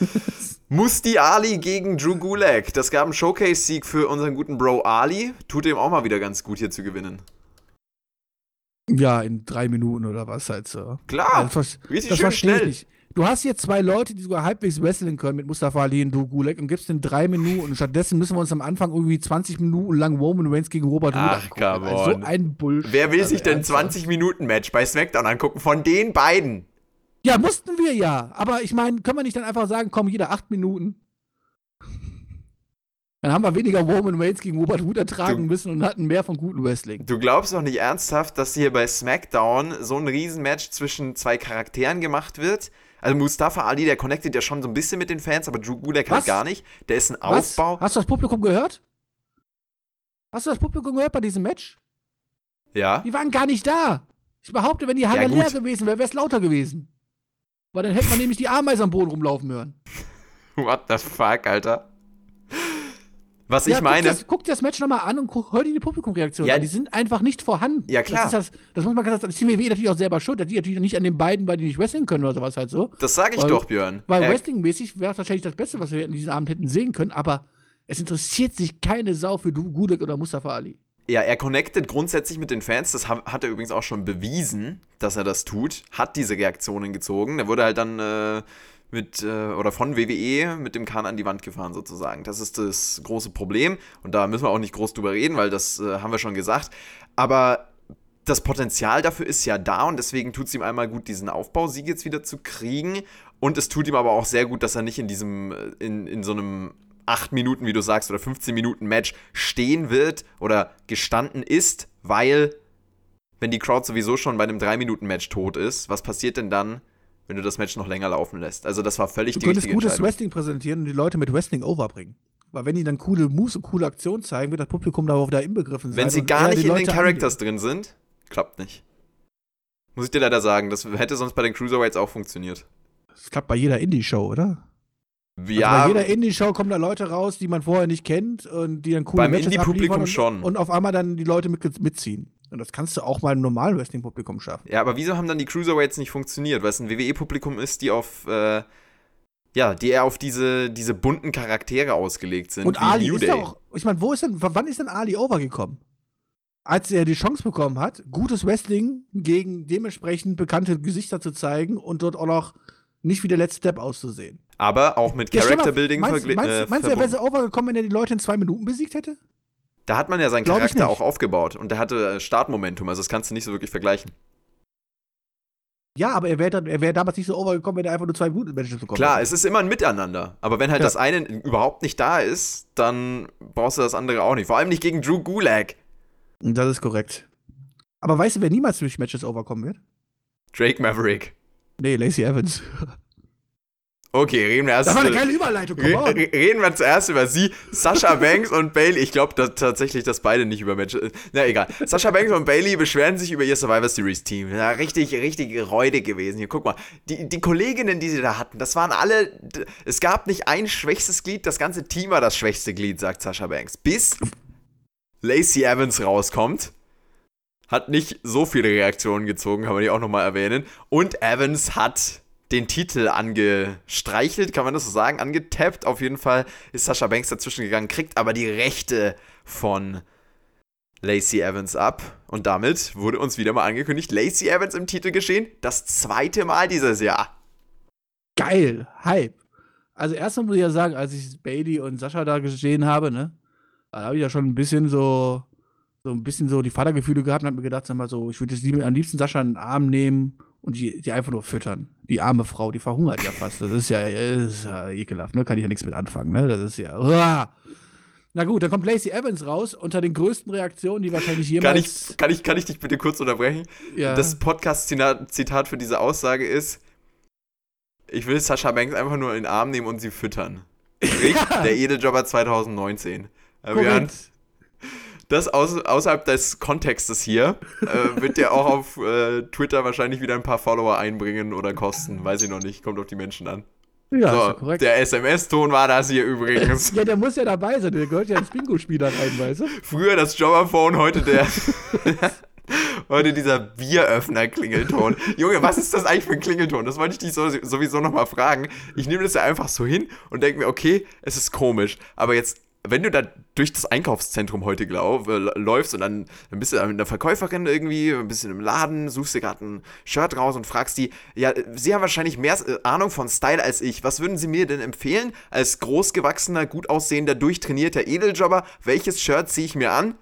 B: Musti Ali gegen Drew Gulak. Das gab einen Showcase-Sieg für unseren guten Bro Ali. Tut ihm auch mal wieder ganz gut hier zu gewinnen.
C: Ja, in drei Minuten oder was halt so.
B: Klar,
C: ja, das, richtig das schön schnell. Ich Du hast hier zwei Leute, die sogar halbwegs wresteln können mit Mustafa Ali und Du Gulek und gibst den drei Minuten. Und stattdessen müssen wir uns am Anfang irgendwie 20 Minuten lang Roman Reigns gegen Robert Roode
B: Ach, come
C: on. So ein Bullshit.
B: Wer will sich denn 20 Minuten Match bei SmackDown angucken? Von den beiden?
C: Ja, mussten wir ja. Aber ich meine, können wir nicht dann einfach sagen, komm, jeder acht Minuten? Dann haben wir weniger Roman Reigns gegen Robert Roode ertragen du, müssen und hatten mehr von guten Wrestling.
B: Du glaubst doch nicht ernsthaft, dass hier bei SmackDown so ein Riesenmatch zwischen zwei Charakteren gemacht wird? Also Mustafa Ali, der connectet ja schon so ein bisschen mit den Fans, aber Drew Gulak halt gar nicht. Der ist ein Was? Aufbau.
C: Hast du das Publikum gehört? Hast du das Publikum gehört bei diesem Match?
B: Ja.
C: Die waren gar nicht da. Ich behaupte, wenn die Halle ja, leer gewesen wäre, wäre es lauter gewesen. Weil dann hätte man nämlich die Ameisen am Boden rumlaufen hören.
B: What the fuck, Alter? Was ja, ich meine.
C: Guck, das, guck dir das Match nochmal an und guck, hör dir die Publikumreaktion ja, an. Die sind einfach nicht vorhanden.
B: Ja, klar.
C: Das, das, das muss man ganz Das ist WWE natürlich auch selber schuld. Die natürlich nicht an den beiden, weil die nicht wrestling können oder sowas halt so.
B: Das sage ich weil, doch, Björn.
C: Weil äh, Wrestling-mäßig wäre es wahrscheinlich das Beste, was wir in diesem Abend hätten sehen können, aber es interessiert sich keine Sau für Gudek oder Mustafa Ali.
B: Ja, er connectet grundsätzlich mit den Fans. Das hat er übrigens auch schon bewiesen, dass er das tut. Hat diese Reaktionen gezogen. Er wurde halt dann. Äh, mit, äh, oder von WWE mit dem Kahn an die Wand gefahren sozusagen. Das ist das große Problem und da müssen wir auch nicht groß drüber reden, weil das äh, haben wir schon gesagt. Aber das Potenzial dafür ist ja da und deswegen tut es ihm einmal gut, diesen Aufbausieg jetzt wieder zu kriegen. Und es tut ihm aber auch sehr gut, dass er nicht in diesem, äh, in, in so einem 8 Minuten, wie du sagst, oder 15 Minuten Match stehen wird oder gestanden ist, weil, wenn die Crowd sowieso schon bei einem 3 Minuten Match tot ist, was passiert denn dann, wenn du das Match noch länger laufen lässt. Also das war völlig
C: du
B: die
C: könntest gutes Wrestling präsentieren und die Leute mit Wrestling overbringen. Weil wenn die dann coole Moves und coole Aktionen zeigen, wird das Publikum darauf da inbegriffen
B: sein. Wenn sie gar nicht in Leute den Characters drin sind, klappt nicht. Muss ich dir leider sagen, das hätte sonst bei den Cruiserweights auch funktioniert.
C: Das klappt bei jeder Indie-Show, oder?
B: Ja.
C: Also bei jeder Indie-Show kommen da Leute raus, die man vorher nicht kennt und die dann coole
B: Beim Indie-Publikum schon.
C: Und auf einmal dann die Leute mit, mitziehen. Und das kannst du auch mal im normalen Wrestling-Publikum schaffen.
B: Ja, aber wieso haben dann die Cruiserweights nicht funktioniert? Weil es ein WWE-Publikum ist, die auf, äh, ja, die eher auf diese, diese bunten Charaktere ausgelegt sind.
C: Und Ali ist ja auch, ich meine, wo ist denn, wann ist denn Ali overgekommen? Als er die Chance bekommen hat, gutes Wrestling gegen dementsprechend bekannte Gesichter zu zeigen und dort auch noch nicht wie der letzte Step auszusehen.
B: Aber auch mit Character Building
C: verglichen. Meinst, meinst, meinst du, er wäre overgekommen, wenn er die Leute in zwei Minuten besiegt hätte?
B: Da hat man ja seinen Glaub Charakter auch aufgebaut und der hatte Startmomentum, also das kannst du nicht so wirklich vergleichen.
C: Ja, aber er wäre wär damals nicht so overgekommen, wenn er einfach nur zwei Matches bekommen
B: Klar,
C: hätte.
B: es ist immer ein Miteinander. Aber wenn halt
C: Ja.
B: das eine überhaupt nicht da ist, dann brauchst du das andere auch nicht. Vor allem nicht gegen Drew Gulag.
C: Das ist korrekt. Aber weißt du, wer niemals durch Matches overkommen wird?
B: Drake Maverick.
C: Nee, Lacey Evans.
B: Okay, reden wir erst.
C: Das war eine geile Überleitung,
B: Re reden wir zuerst über sie, Sasha Banks und Bailey. Ich glaube da, tatsächlich, dass beide nicht über Matches. Na egal. Sasha Banks und Bailey beschweren sich über ihr Survivor Series Team. Ja, richtig, richtig räudig gewesen. Hier, guck mal. Die, die Kolleginnen, die sie da hatten, das waren alle. Es gab nicht ein schwächstes Glied, das ganze Team war das schwächste Glied, sagt Sasha Banks. Bis Lacey Evans rauskommt. Hat nicht so viele Reaktionen gezogen, kann man die auch nochmal erwähnen. Und Evans hat den Titel angestreichelt, kann man das so sagen, angetappt. Auf jeden Fall ist Sasha Banks dazwischen gegangen, kriegt aber die Rechte von Lacey Evans ab. Und damit wurde uns wieder mal angekündigt, Lacey Evans im Titel geschehen. Das zweite Mal dieses Jahr.
C: Geil, Hype. Also erstmal muss ich ja sagen, als ich Bailey und Sascha da gesehen habe, ne, da habe ich ja schon ein bisschen so, so ein bisschen so die Vatergefühle gehabt und habe mir gedacht, sag mal so, ich würde jetzt am liebsten Sascha in den Arm nehmen und die, die einfach nur füttern. Die arme Frau, die verhungert ja fast. Das ist ja, ist ja ekelhaft, ne? Kann ich ja nichts mit anfangen, ne? Das ist ja. Uah. Na gut, dann kommt Lacey Evans raus unter den größten Reaktionen, die wahrscheinlich
B: Kann
C: jemals.
B: ich, kann, ich, kann ich dich bitte kurz unterbrechen?
C: ja,
B: Das Podcast-Zitat für diese Aussage ist: Ich will Sascha Banks einfach nur in den Arm nehmen und sie füttern.
C: Ja.
B: der Edeljobber 2019. Äh,
C: korrekt.
B: Das aus, außerhalb des Kontextes hier äh, wird ja auch auf äh, Twitter wahrscheinlich wieder ein paar Follower einbringen oder kosten. Weiß ich noch nicht. Kommt auf die Menschen an.
C: Ja, ist ja
B: so,
C: korrekt.
B: der SMS-Ton war das hier übrigens.
C: Ja, der muss ja dabei sein, der gehört ja ins Bingo-Spiel da rein, weißt du?
B: Früher das Jobberphone, heute der. heute dieser Bieröffner-Klingelton. Junge, was ist das eigentlich für ein Klingelton? Das wollte ich dich so, sowieso nochmal fragen. Ich nehme das ja einfach so hin und denke mir, okay, es ist komisch. Aber jetzt, wenn du da durch das Einkaufszentrum heute glaub, äh, läufst und dann, dann bist du da mit einer Verkäuferin irgendwie, ein bisschen im Laden, suchst dir gerade ein Shirt raus und fragst die, ja, sie haben wahrscheinlich mehr äh, Ahnung von Style als ich. Was würden sie mir denn empfehlen als großgewachsener, gut aussehender, durchtrainierter Edeljobber? Welches Shirt ziehe ich mir an?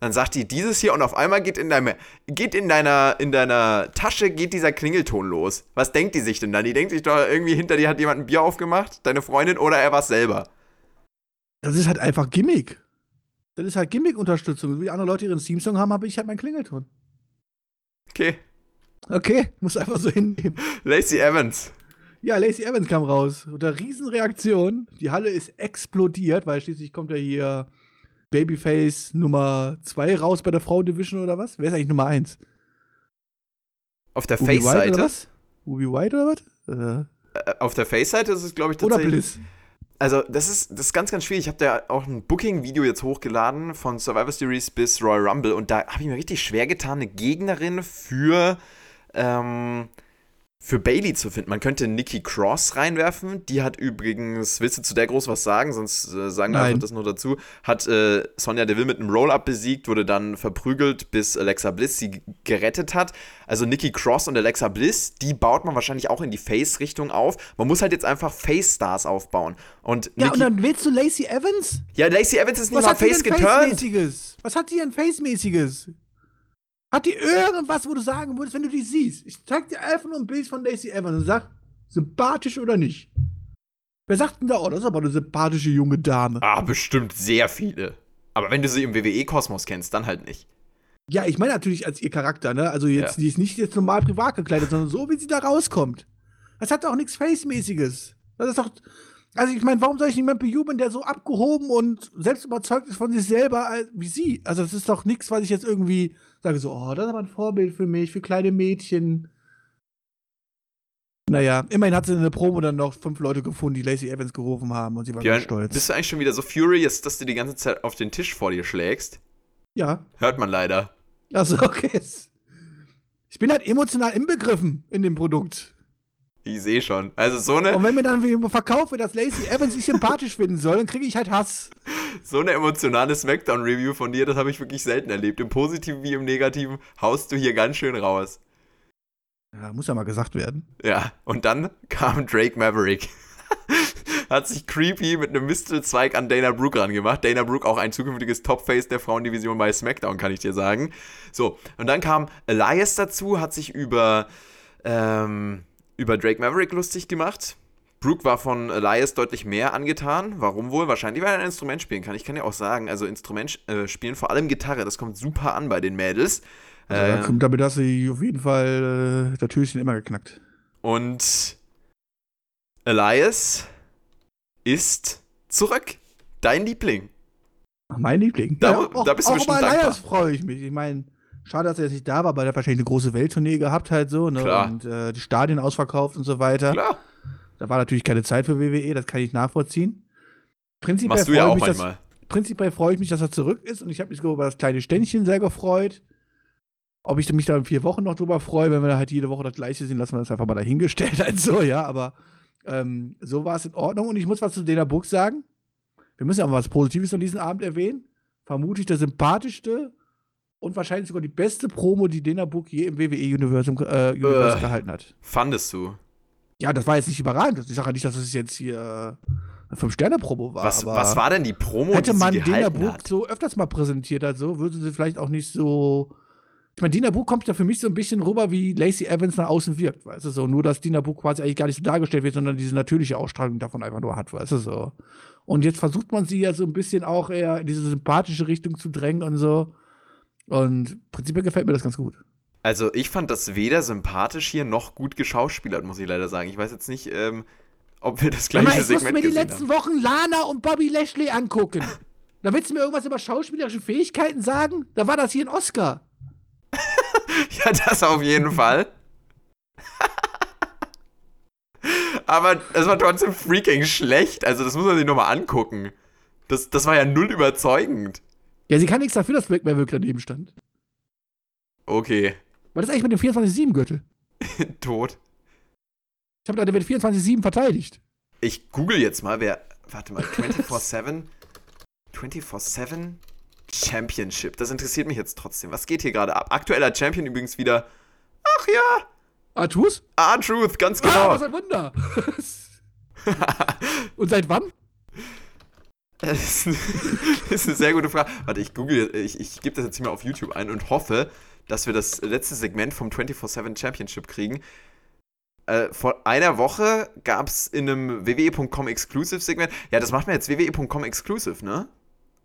B: Dann sagt die dieses hier und auf einmal geht in, deinem, geht in deiner, in deiner Tasche geht dieser Klingelton los. Was denkt die sich denn dann? Die denkt sich doch irgendwie, hinter dir hat jemand ein Bier aufgemacht, deine Freundin oder er war selber.
C: Das ist halt einfach Gimmick. Das ist halt Gimmick-Unterstützung. Wie andere Leute ihren Theme-Song haben, habe ich halt meinen Klingelton.
B: Okay.
C: Okay, muss einfach so hinnehmen.
B: Lacey Evans.
C: Ja, Lacey Evans kam raus. Unter Riesenreaktion. Die Halle ist explodiert, weil schließlich kommt ja hier Babyface Nummer 2 raus bei der Frau-Division oder was? Wer ist eigentlich Nummer 1?
B: Auf der
C: oder
B: Face-Seite.
C: was? Ruby White oder was? Äh,
B: äh, Auf der Face-Seite ist es, glaube ich,
C: oder
B: tatsächlich.
C: Bliss?
B: Also, das ist, das ist ganz, ganz schwierig. Ich habe da auch ein Booking-Video jetzt hochgeladen von Survivor Series bis Royal Rumble und da habe ich mir richtig schwer getan, eine Gegnerin für, ähm, für Bailey zu finden. Man könnte Nikki Cross reinwerfen. Die hat übrigens, willst du zu der groß was sagen? Sonst äh, sagen wir
C: Nein.
B: einfach das nur dazu. Hat äh, Sonja Deville mit einem Roll-Up besiegt, wurde dann verprügelt, bis Alexa Bliss sie gerettet hat. Also Nikki Cross und Alexa Bliss, die baut man wahrscheinlich auch in die Face-Richtung auf. Man muss halt jetzt einfach Face-Stars aufbauen. Und
C: Ja,
B: Nikki,
C: und dann willst du Lacey Evans?
B: ja, Lacey Evans ist nicht
C: Was
B: mal
C: hat die
B: Face
C: denn
B: geturnt.
C: Face-mäßiges? Was hat die denn Face-mäßiges? Hat die irgendwas, wo du sagen würdest, wenn du die siehst? Ich zeig dir einfach nur ein Bild von Lacey Evans und sag, sympathisch oder nicht? Wer sagt denn da, oh, das ist aber eine sympathische junge Dame?
B: Ah, bestimmt sehr viele. Aber wenn du sie im WWE-Kosmos kennst, dann halt nicht.
C: Ja, ich meine natürlich als ihr Charakter, ne? Also jetzt,
B: Ja.
C: die ist nicht jetzt normal privat gekleidet, sondern so, wie sie da rauskommt. Das hat doch nichts Face-mäßiges. Das ist doch. Also ich meine, warum soll ich niemanden bejubeln, der so abgehoben und selbst überzeugt ist von sich selber wie sie? Also das ist doch nichts, was ich jetzt irgendwie sage so, oh, das ist aber ein Vorbild für mich, für kleine Mädchen. Naja, immerhin hat sie in der Promo dann noch fünf Leute gefunden, die Lacey Evans gerufen haben und sie war
B: Björn,
C: stolz.
B: bist du eigentlich schon wieder so furious, dass du die ganze Zeit auf den Tisch vor dir schlägst?
C: ja,
B: Hört man leider.
C: also okay. Ich bin halt emotional inbegriffen in dem Produkt.
B: Ich sehe schon. Also so eine,
C: Und wenn mir dann jemand verkaufe, dass Lacey Evans sich sympathisch finden soll, dann kriege ich halt Hass.
B: so eine emotionale Smackdown-Review von dir, das habe ich wirklich selten erlebt. Im Positiven wie im Negativen haust du hier ganz schön raus.
C: Ja, muss ja mal gesagt werden.
B: Ja, und dann kam Drake Maverick. Hat sich creepy mit einem Mistelzweig an Dana Brooke rangemacht. Dana Brooke auch ein zukünftiges Topface der Frauendivision bei SmackDown, kann ich dir sagen. So, und dann kam Elias dazu, hat sich über ähm, über Drake Maverick lustig gemacht. Brooke war von Elias deutlich mehr angetan. Warum wohl? Wahrscheinlich, weil er ein Instrument spielen kann. Ich kann ja auch sagen, also Instrument äh, spielen, vor allem Gitarre, das kommt super an bei den Mädels.
C: Also,
B: Ähm,
C: damit hast du auf jeden Fall äh, das Türchen immer geknackt.
B: und Elias ist zurück. Dein Liebling.
C: Mein Liebling.
B: Da- da bist du
C: auch
B: bestimmt
C: über Elias freue ich mich. Ich meine, schade, dass er jetzt nicht da war, weil er wahrscheinlich eine große Welttournee gehabt halt so, ne?
B: Klar.
C: Und äh, die Stadien ausverkauft und so weiter.
B: Klar.
C: Da war natürlich keine Zeit für WWE, das kann ich nachvollziehen. Prinzipiell
B: Machst du ja
C: freue
B: auch
C: ich mich, dass-
B: manchmal.
C: prinzipiell freue ich mich, dass er zurück ist und ich habe mich über das kleine Ständchen sehr gefreut. Ob ich mich da in vier Wochen noch drüber freue, wenn wir da halt jede Woche das gleiche sehen, lassen wir das einfach mal dahingestellt halt so, ja, aber ähm, so war es in Ordnung und ich muss was zu Dana Book sagen. Wir müssen ja auch mal was Positives an diesem Abend erwähnen. Vermutlich der sympathischste und wahrscheinlich sogar die beste Promo, die Dana Book je im WWE-Universum äh,
B: Äh.
C: gehalten hat.
B: Fandest du?
C: Ja, das war jetzt nicht überragend. Ich sage ja nicht, dass es jetzt hier eine Fünf-Sterne-Promo war.
B: Was,
C: aber
B: was war denn die Promo,
C: Hätte
B: die
C: man
B: hat?
C: so öfters mal präsentiert, also würde sie vielleicht auch nicht so. Ich meine, Dina Brooke kommt ja für mich so ein bisschen rüber, wie Lacey Evans nach außen wirkt, weißt du so. Nur, dass Dina Brooke quasi eigentlich gar nicht so dargestellt wird, sondern diese natürliche Ausstrahlung davon einfach nur hat, weißt du so. Und jetzt versucht man sie ja so ein bisschen auch eher in diese sympathische Richtung zu drängen und so. Und prinzipiell gefällt mir das ganz gut.
B: Also ich fand das weder sympathisch hier noch gut geschauspielert, muss ich leider sagen. Ich weiß jetzt nicht, ähm, ob wir das gleiche
C: Aber ich musste
B: Segment
C: mir die letzten Wochen Lana und Bobby Lashley angucken. Da willst du mir irgendwas über schauspielerische Fähigkeiten sagen? Da war das hier ein Oscar.
B: haben. Ja, das auf jeden Fall. Aber es war trotzdem freaking schlecht. Also das muss man sich nochmal angucken. Das, das war ja null überzeugend.
C: Ja, sie kann nichts dafür, dass Black Maverick daneben stand.
B: Okay,
C: Was ist eigentlich mit dem 24-7-Gürtel?
B: tot.
C: Ich habe der wird 24-7 verteidigt.
B: Ich google jetzt mal, wer. Warte mal, 24-7. 24-7 Championship. Das interessiert mich jetzt trotzdem. Was geht hier gerade ab? Aktueller Champion übrigens wieder. Ach ja? R-Truth, ganz
C: Ah,
B: genau.
C: was ein Wunder. Und seit wann?
B: Das ist eine sehr gute Frage. Warte, ich google, ich, ich gebe das jetzt hier mal auf YouTube ein und hoffe, dass wir das letzte Segment vom 24-7 Championship kriegen. Äh, vor einer Woche gab es in einem WWE.com Exclusive Segment. Ja, das macht mir jetzt WWE.com Exclusive, ne?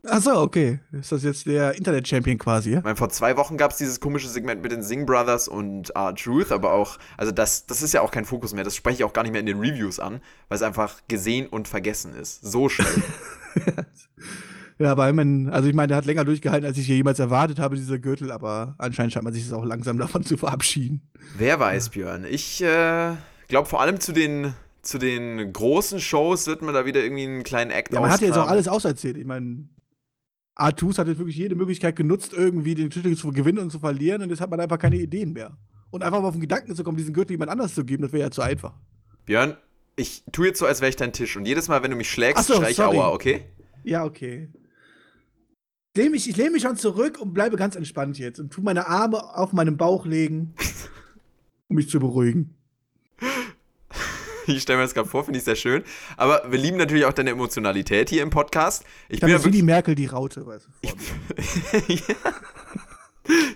C: Achso, okay. Ist das jetzt der Internet-Champion quasi, ja?
B: Ich meine, vor zwei Wochen gab es dieses komische Segment mit den Sing Brothers und R-Truth, aber auch, also das, das ist ja auch kein Fokus mehr. Das spreche ich auch gar nicht mehr in den Reviews an, weil es einfach gesehen und vergessen ist. So schnell.
C: Ja, aber ich meine, also ich meine, der hat länger durchgehalten, als ich hier jemals erwartet habe, dieser Gürtel, aber anscheinend scheint man sich jetzt auch langsam davon zu verabschieden.
B: Wer weiß, Björn. Ich äh, glaube, vor allem zu den, zu den großen Shows wird man da wieder irgendwie einen kleinen Act
C: Ja, man hat ja jetzt auch alles auserzählt. Ich meine, Artus hat jetzt wirklich jede Möglichkeit genutzt, irgendwie den Titel zu gewinnen und zu verlieren und jetzt hat man einfach keine Ideen mehr. Und einfach mal auf den Gedanken zu kommen, diesen Gürtel jemand anders zu geben, das wäre ja zu einfach.
B: Björn, ich tue jetzt so, als wäre ich dein Tisch. Und jedes Mal, wenn du mich schlägst,
C: so,
B: schrei ich. Aua, okay?
C: Ja, okay. Lehn mich, ich lehne mich schon zurück und bleibe ganz entspannt jetzt und tu meine Arme auf meinen Bauch legen, um mich zu beruhigen.
B: Ich stelle mir das gerade vor, finde ich sehr schön. Aber wir lieben natürlich auch deine Emotionalität hier im Podcast. Ich
C: Dann
B: bin ja
C: wie die. Merkel die Raute, weißt du. mir.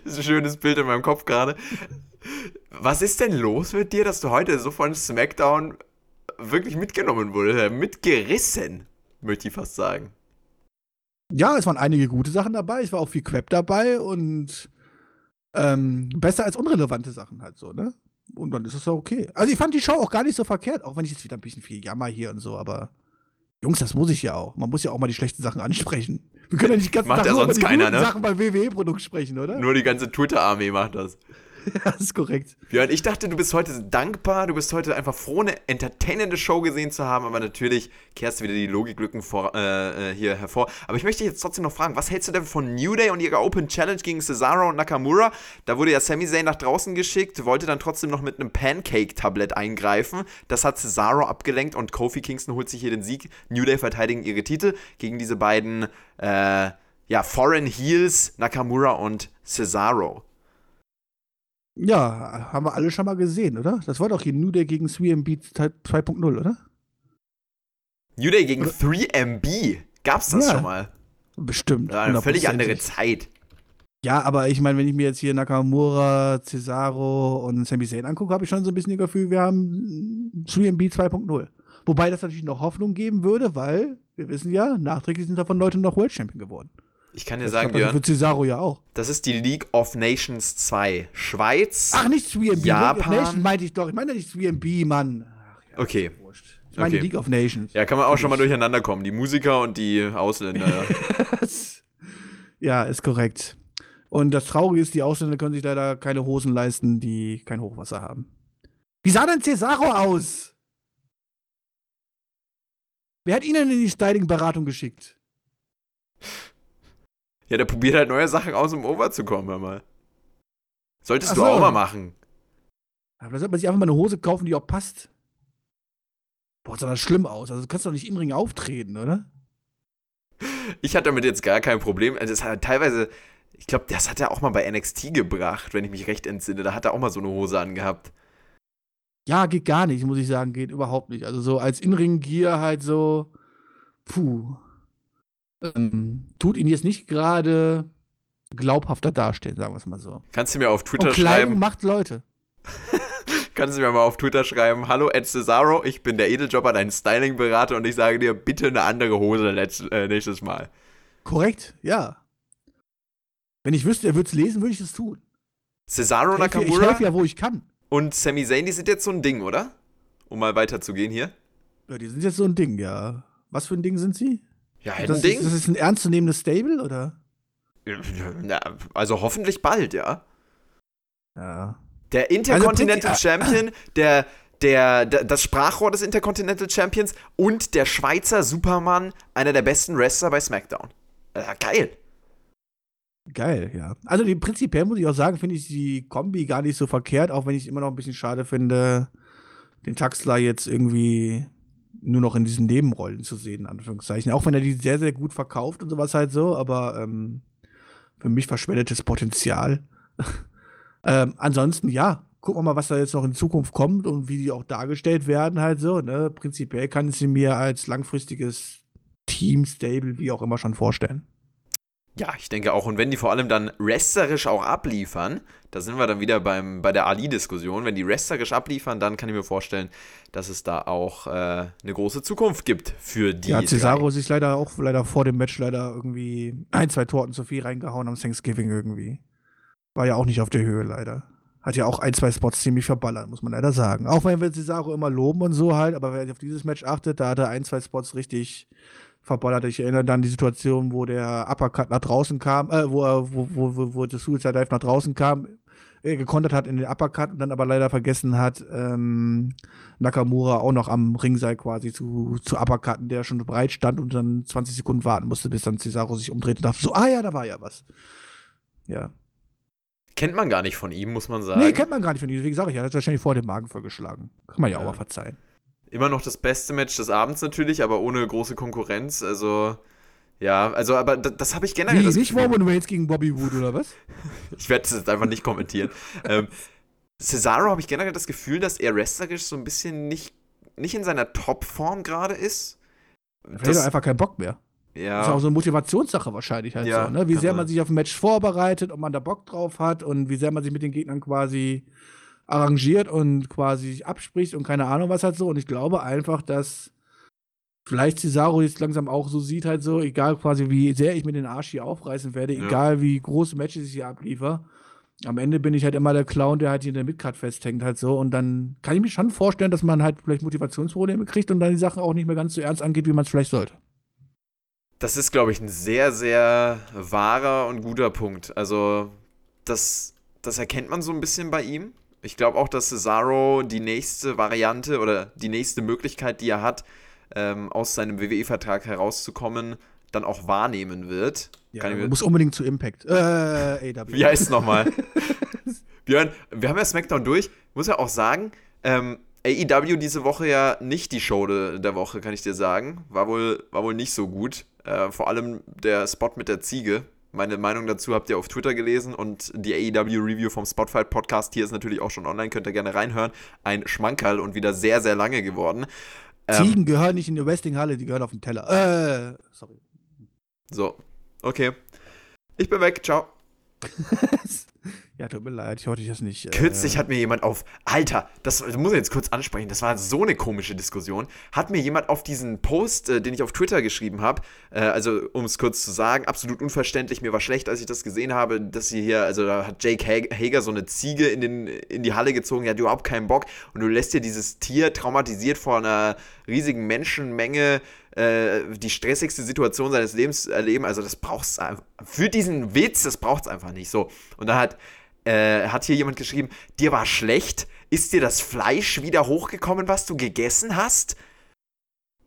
B: das ist ein schönes Bild in meinem Kopf gerade. Was ist denn los mit dir, dass du heute so von SmackDown wirklich mitgenommen wurdest? Mitgerissen, möchte ich fast sagen.
C: Ja, es waren einige gute Sachen dabei, es war auch viel Crap dabei und ähm, besser als unrelevante Sachen halt so, ne? Und dann ist es auch okay. Also ich fand die Show auch gar nicht so verkehrt, auch wenn ich jetzt wieder ein bisschen viel jammer hier und so, aber Jungs, das muss ich ja auch. Man muss ja auch mal die schlechten Sachen ansprechen. Wir können ja nicht ganz
B: Macht ja
C: nur
B: sonst
C: über die
B: keiner, ne?
C: Sachen beim WWE-Produkt sprechen, oder?
B: Nur die ganze Twitter-Armee macht das.
C: Das ist korrekt.
B: Björn, ich dachte, du bist heute dankbar, du bist heute einfach froh, eine entertainende Show gesehen zu haben, aber natürlich kehrst du wieder die Logiklücken vor, äh, äh, hier hervor. Aber ich möchte dich jetzt trotzdem noch fragen, was hältst du denn von New Day und ihrer Open Challenge gegen Cesaro und Nakamura? Da wurde ja Sami Zayn nach draußen geschickt, wollte dann trotzdem noch mit einem Pancake-Tablett eingreifen. Das hat Cesaro abgelenkt und Kofi Kingston holt sich hier den Sieg. New Day verteidigen ihre Titel gegen diese beiden, äh, ja, Foreign Heels, Nakamura und Cesaro.
C: Ja, haben wir alle schon mal gesehen, oder? Das war doch hier New Day gegen 3MB 2.0, oder?
B: New Day gegen 3MB. Gab's das
C: Ja.
B: schon mal?
C: Bestimmt.
B: Ja, eine völlig andere. Zeit.
C: Ja, aber ich meine, wenn ich mir jetzt hier Nakamura, Cesaro und Sami Zayn angucke, habe ich schon so ein bisschen das Gefühl, wir haben 3MB 2.0. Wobei das natürlich noch Hoffnung geben würde, weil wir wissen ja, nachträglich sind davon Leute noch World Champion geworden.
B: Ich kann dir
C: Das
B: sagen,
C: klappt also
B: Björn,
C: Cesaro ja auch.
B: das ist die League of Nations 2. Schweiz.
C: Ach, nicht 3MB.
B: Japan.
C: League of Nations meinte ich doch. Ich meine nicht 3MB, Mann. Ach, ja,
B: Okay.
C: wurscht. Ich meine
B: Okay.
C: League of Nations.
B: Ja, kann man auch schon mal durcheinander kommen. Die Musiker und die Ausländer. ja.
C: ist korrekt. Und das Traurige ist, die Ausländer können sich leider keine Hosen leisten, die kein Hochwasser haben. Wie sah denn Cesaro aus? Wer hat Ihnen in die Styling-Beratung geschickt?
B: Ja, der probiert halt neue Sachen aus, um over zu kommen, hör mal. Solltest
C: Ach
B: du
C: so.
B: auch mal machen.
C: Aber da sollte man sich einfach mal eine Hose kaufen, die auch passt. Boah, sah das schlimm aus. Also du kannst doch nicht im Ring auftreten, oder?
B: Ich hatte damit jetzt gar kein Problem. Also, Das hat teilweise, ich glaube, das hat er auch mal bei NXT gebracht, wenn ich mich recht entsinne. Da hat er auch mal so eine Hose angehabt.
C: Ja, geht gar nicht, muss ich sagen. Geht überhaupt nicht. Also so als In-Ring-Gear halt so, puh. Ähm, tut ihn jetzt nicht gerade glaubhafter darstellen, sagen wir es mal so.
B: Kannst du mir auf Twitter
C: Und Kleidung
B: schreiben?
C: macht Leute.
B: Kannst du mir mal auf Twitter schreiben? Hallo Ed Cesaro, ich bin der Edeljobber, dein Styling-Berater und ich sage dir bitte eine andere Hose letzt, äh, nächstes Mal.
C: Korrekt, ja. Wenn ich wüsste, er würde es lesen, würde ich es tun.
B: Cesaro
C: helfe, ich
B: Nakamura
C: helfe ja, wo ich kann.
B: und Sami Zayn, die sind jetzt so ein Ding, oder? Um mal weiterzugehen hier.
C: Ja, die sind jetzt so ein Ding, ja. Was für ein Ding sind sie?
B: Ja, ein
C: das,
B: Ding.
C: Ist, das ist ein ernstzunehmendes Stable, oder?
B: Na, also hoffentlich bald, ja.
C: Ja.
B: Der Intercontinental
C: Also,
B: Champion, der, der, der, das Sprachrohr des Intercontinental Champions und der Schweizer Superman, einer der besten Wrestler bei SmackDown. Äh, geil.
C: Geil, ja. Also die, prinzipiell muss ich auch sagen, finde ich die Kombi gar nicht so verkehrt, auch wenn ich es immer noch ein bisschen schade finde, den Taxler jetzt irgendwie nur noch in diesen Nebenrollen zu sehen, in Anführungszeichen. Auch wenn er die sehr, sehr gut verkauft und sowas halt so, aber ähm, für mich verschwendetes Potenzial. ähm, ansonsten, ja, gucken wir mal, was da jetzt noch in Zukunft kommt und wie die auch dargestellt werden, halt so. Ne? Prinzipiell kann ich sie mir als langfristiges Team, Stable, wie auch immer schon vorstellen.
B: Ja, ich denke auch. Und wenn die vor allem dann wrestlerisch auch abliefern, da sind wir dann wieder beim, bei der Ali-Diskussion, wenn die wrestlerisch abliefern, dann kann ich mir vorstellen, dass es da auch äh, eine große Zukunft gibt für die.
C: Ja, Cesaro ist sich leider auch leider vor dem Match leider irgendwie ein, zwei Torten zu viel reingehauen am Thanksgiving irgendwie. War ja auch nicht auf der Höhe leider. Hat ja auch ein, zwei Spots ziemlich verballert, muss man leider sagen. Auch wenn wir Cesaro immer loben und so halt, aber wer auf dieses Match achtet, da hat er ein, zwei Spots richtig verballert. Ich erinnere dann an die Situation, wo der Uppercut nach draußen kam, äh, wo, er, wo, wo, wo, wo der Suicide Dive nach draußen kam, äh, gekontert hat in den Uppercut und dann aber leider vergessen hat, ähm, Nakamura auch noch am Ringseil quasi zu, zu uppercutten, der schon bereit stand und dann 20 Sekunden warten musste, bis dann Cesaro sich umdreht und dachte so, ah ja, da war ja was. Ja.
B: Kennt man gar nicht von ihm, muss man sagen.
C: Nee, kennt man gar nicht von ihm. Wie gesagt, er hat wahrscheinlich vor dem Magen vollgeschlagen. Kann man ja, auch
B: Ja.
C: mal verzeihen.
B: Immer noch das beste Match des Abends natürlich, aber ohne große Konkurrenz. Also, ja, also, aber das, das habe ich generell.
C: Wie,
B: das
C: nicht. Roman Reigns gegen Bobby Wood oder was?
B: Ich werde das jetzt einfach nicht kommentieren. ähm, Cesaro habe ich generell das Gefühl, dass er wrestlerisch so ein bisschen nicht, nicht in seiner Topform gerade ist.
C: Er hat einfach keinen Bock mehr.
B: ja,
C: Das ist auch so eine Motivationssache wahrscheinlich halt
B: Ja,
C: so, ne? Wie sehr man sich auf ein Match vorbereitet, ob man da Bock drauf hat und wie sehr man sich mit den Gegnern quasi arrangiert und quasi abspricht und keine Ahnung was halt so. Und ich glaube einfach, dass vielleicht Cesaro jetzt langsam auch so sieht halt so, egal quasi wie sehr ich mir den Arsch hier aufreißen werde,
B: Ja.
C: egal wie große Matches ich hier abliefer. Am Ende bin ich halt immer der Clown, der halt hier in der Midcard festhängt halt so. Und dann kann ich mir schon vorstellen, dass man halt vielleicht Motivationsprobleme kriegt und dann die Sachen auch nicht mehr ganz so ernst angeht, wie man es vielleicht sollte.
B: das ist, glaube ich, ein sehr, sehr wahrer und guter Punkt. Also, das, das erkennt man so ein bisschen bei ihm. Ich glaube auch, dass Cesaro die nächste Variante oder die nächste Möglichkeit, die er hat, ähm, aus seinem WWE-Vertrag herauszukommen, dann auch wahrnehmen wird.
C: Ja,
B: Kann ich
C: muss unbedingt zu Impact. Äh, AW.
B: Wie heißt es nochmal? Björn, wir haben ja SmackDown durch. Muss ja auch sagen, ähm, AEW diese Woche ja nicht die Show de, der Woche, kann ich dir sagen. War wohl, war wohl nicht so gut. Äh, vor allem der Spot mit der Ziege. Meine Meinung dazu habt ihr auf Twitter gelesen und die AEW-Review vom Spotfight Podcast hier ist natürlich auch schon online, könnt ihr gerne reinhören. Ein Schmankerl und wieder sehr, sehr lange geworden. Ähm,
C: Ziegen gehören nicht in die Wrestlinghalle, die gehören auf den Teller. Äh, sorry.
B: so, okay. Ich bin weg, ciao.
C: ja, tut mir leid, ich wollte das nicht.
B: Kürzlich äh, hat mir jemand auf, Alter, das, das, muss ich jetzt kurz ansprechen, das war so eine komische Diskussion, hat mir jemand auf diesen Post, äh, den ich auf Twitter geschrieben habe, äh, also um es kurz zu sagen, absolut unverständlich, mir war schlecht, als ich das gesehen habe, dass sie hier, also da hat Jake Hager so eine Ziege in, den, in die Halle gezogen, die hat überhaupt keinen Bock und du lässt dir dieses Tier traumatisiert vor einer riesigen Menschenmenge äh, die stressigste Situation seines Lebens erleben. Also das brauchst du für diesen Witz, das braucht es einfach nicht so. Und da hat, äh, hat hier jemand geschrieben, dir war schlecht, ist dir das Fleisch wieder hochgekommen, was du gegessen hast?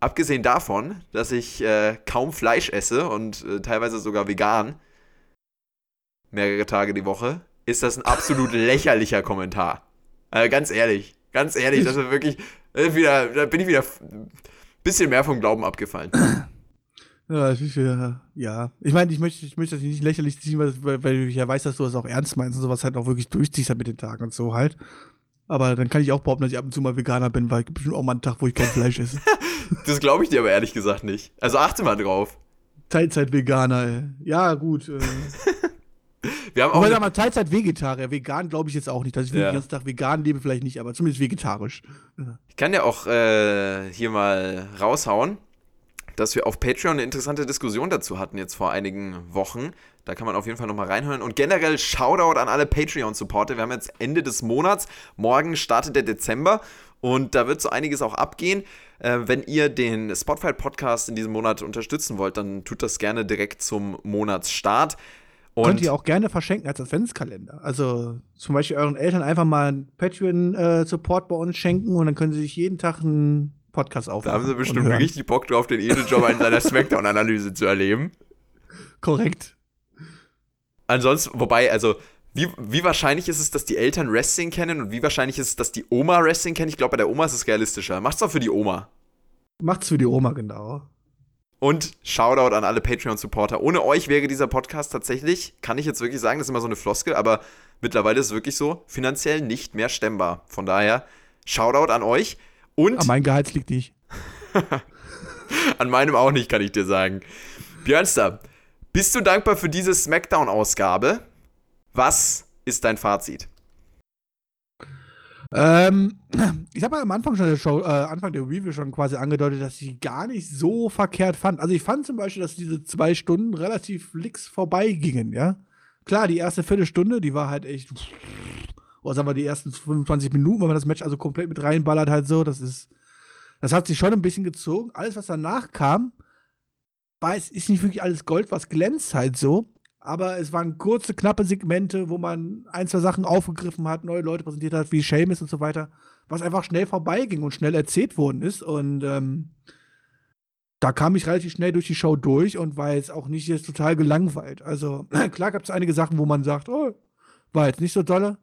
B: Abgesehen davon, dass ich äh, kaum Fleisch esse und äh, teilweise sogar vegan, mehrere Tage die Woche, ist das ein absolut lächerlicher Kommentar. Äh, ganz ehrlich, ganz ehrlich, das ist wirklich, äh, wieder, da bin ich wieder bisschen mehr vom Glauben abgefallen.
C: Ja, ich, ja. ich meine, ich möchte, ich möchte das nicht lächerlich ziehen, weil, weil ich ja weiß, dass du das auch ernst meinst und sowas halt auch wirklich durchziehst halt mit den Tagen und so halt. Aber dann kann ich auch behaupten, dass ich ab und zu mal Veganer bin, weil es bestimmt auch mal einen Tag, wo ich kein Fleisch esse.
B: das glaube ich dir aber ehrlich gesagt nicht. Also achte mal drauf.
C: Teilzeit-Veganer, ey. Ja, gut. Äh.
B: Wir haben auch.
C: Sag mal, Teilzeit-Vegetarier. Vegan glaube ich jetzt auch nicht. Dass ich ja. den ganzen Tag vegan lebe, vielleicht nicht, aber zumindest vegetarisch.
B: Ich kann ja auch äh, hier mal raushauen, dass wir auf Patreon eine interessante Diskussion dazu hatten, jetzt vor einigen Wochen. Da kann man auf jeden Fall nochmal reinhören. Und generell Shoutout an alle Patreon-Supporter. Wir haben jetzt Ende des Monats. Morgen startet der Dezember. Und da wird so einiges auch abgehen. Äh, wenn ihr den Spotify Podcast in diesem Monat unterstützen wollt, dann tut das gerne direkt zum Monatsstart.
C: Und Könnt ihr auch gerne verschenken als Adventskalender. Also zum Beispiel euren Eltern einfach mal einen Patreon-Support äh, bei uns schenken und dann können sie sich jeden Tag einen Podcast aufnehmen.
B: Da haben sie bestimmt richtig Bock drauf, den Edeljob in seiner Smackdown-Analyse zu erleben.
C: Korrekt.
B: Ansonsten, wobei, also, wie, wie wahrscheinlich ist es, dass die Eltern Wrestling kennen und wie wahrscheinlich ist es, dass die Oma Wrestling kennt? Ich glaube, bei der Oma ist es realistischer. Macht's doch für die Oma.
C: Macht's für die Oma, genau.
B: Und Shoutout an alle Patreon-Supporter. Ohne euch wäre dieser Podcast tatsächlich, kann ich jetzt wirklich sagen, das ist immer so eine Floskel, aber mittlerweile ist es wirklich so, finanziell nicht mehr stemmbar. Von daher, Shoutout an euch. Und.
C: An mein Gehalt liegt nicht.
B: an meinem auch nicht, kann ich dir sagen. Björnster, bist du dankbar für diese Smackdown-Ausgabe? Was ist dein Fazit?
C: Ähm, ich habe am Anfang schon der Show, äh, Anfang der Review schon quasi angedeutet, dass ich gar nicht so verkehrt fand. Also ich fand zum Beispiel, dass diese zwei Stunden relativ fix vorbeigingen, ja. Klar, die erste Viertelstunde, die war halt echt, oder sagen wir die ersten 25 Minuten, wenn man das Match also komplett mit reinballert halt so, das ist, das hat sich schon ein bisschen gezogen. Alles, was danach kam, war ist nicht wirklich alles Gold, was glänzt halt so aber es waren kurze, knappe Segmente, wo man ein, zwei Sachen aufgegriffen hat, neue Leute präsentiert hat, wie Seamus und so weiter, was einfach schnell vorbeiging und schnell erzählt worden ist. Und ähm, da kam ich relativ schnell durch die Show durch und war jetzt auch nicht jetzt total gelangweilt. Also klar gab es einige Sachen, wo man sagt, oh, war jetzt nicht so dolle,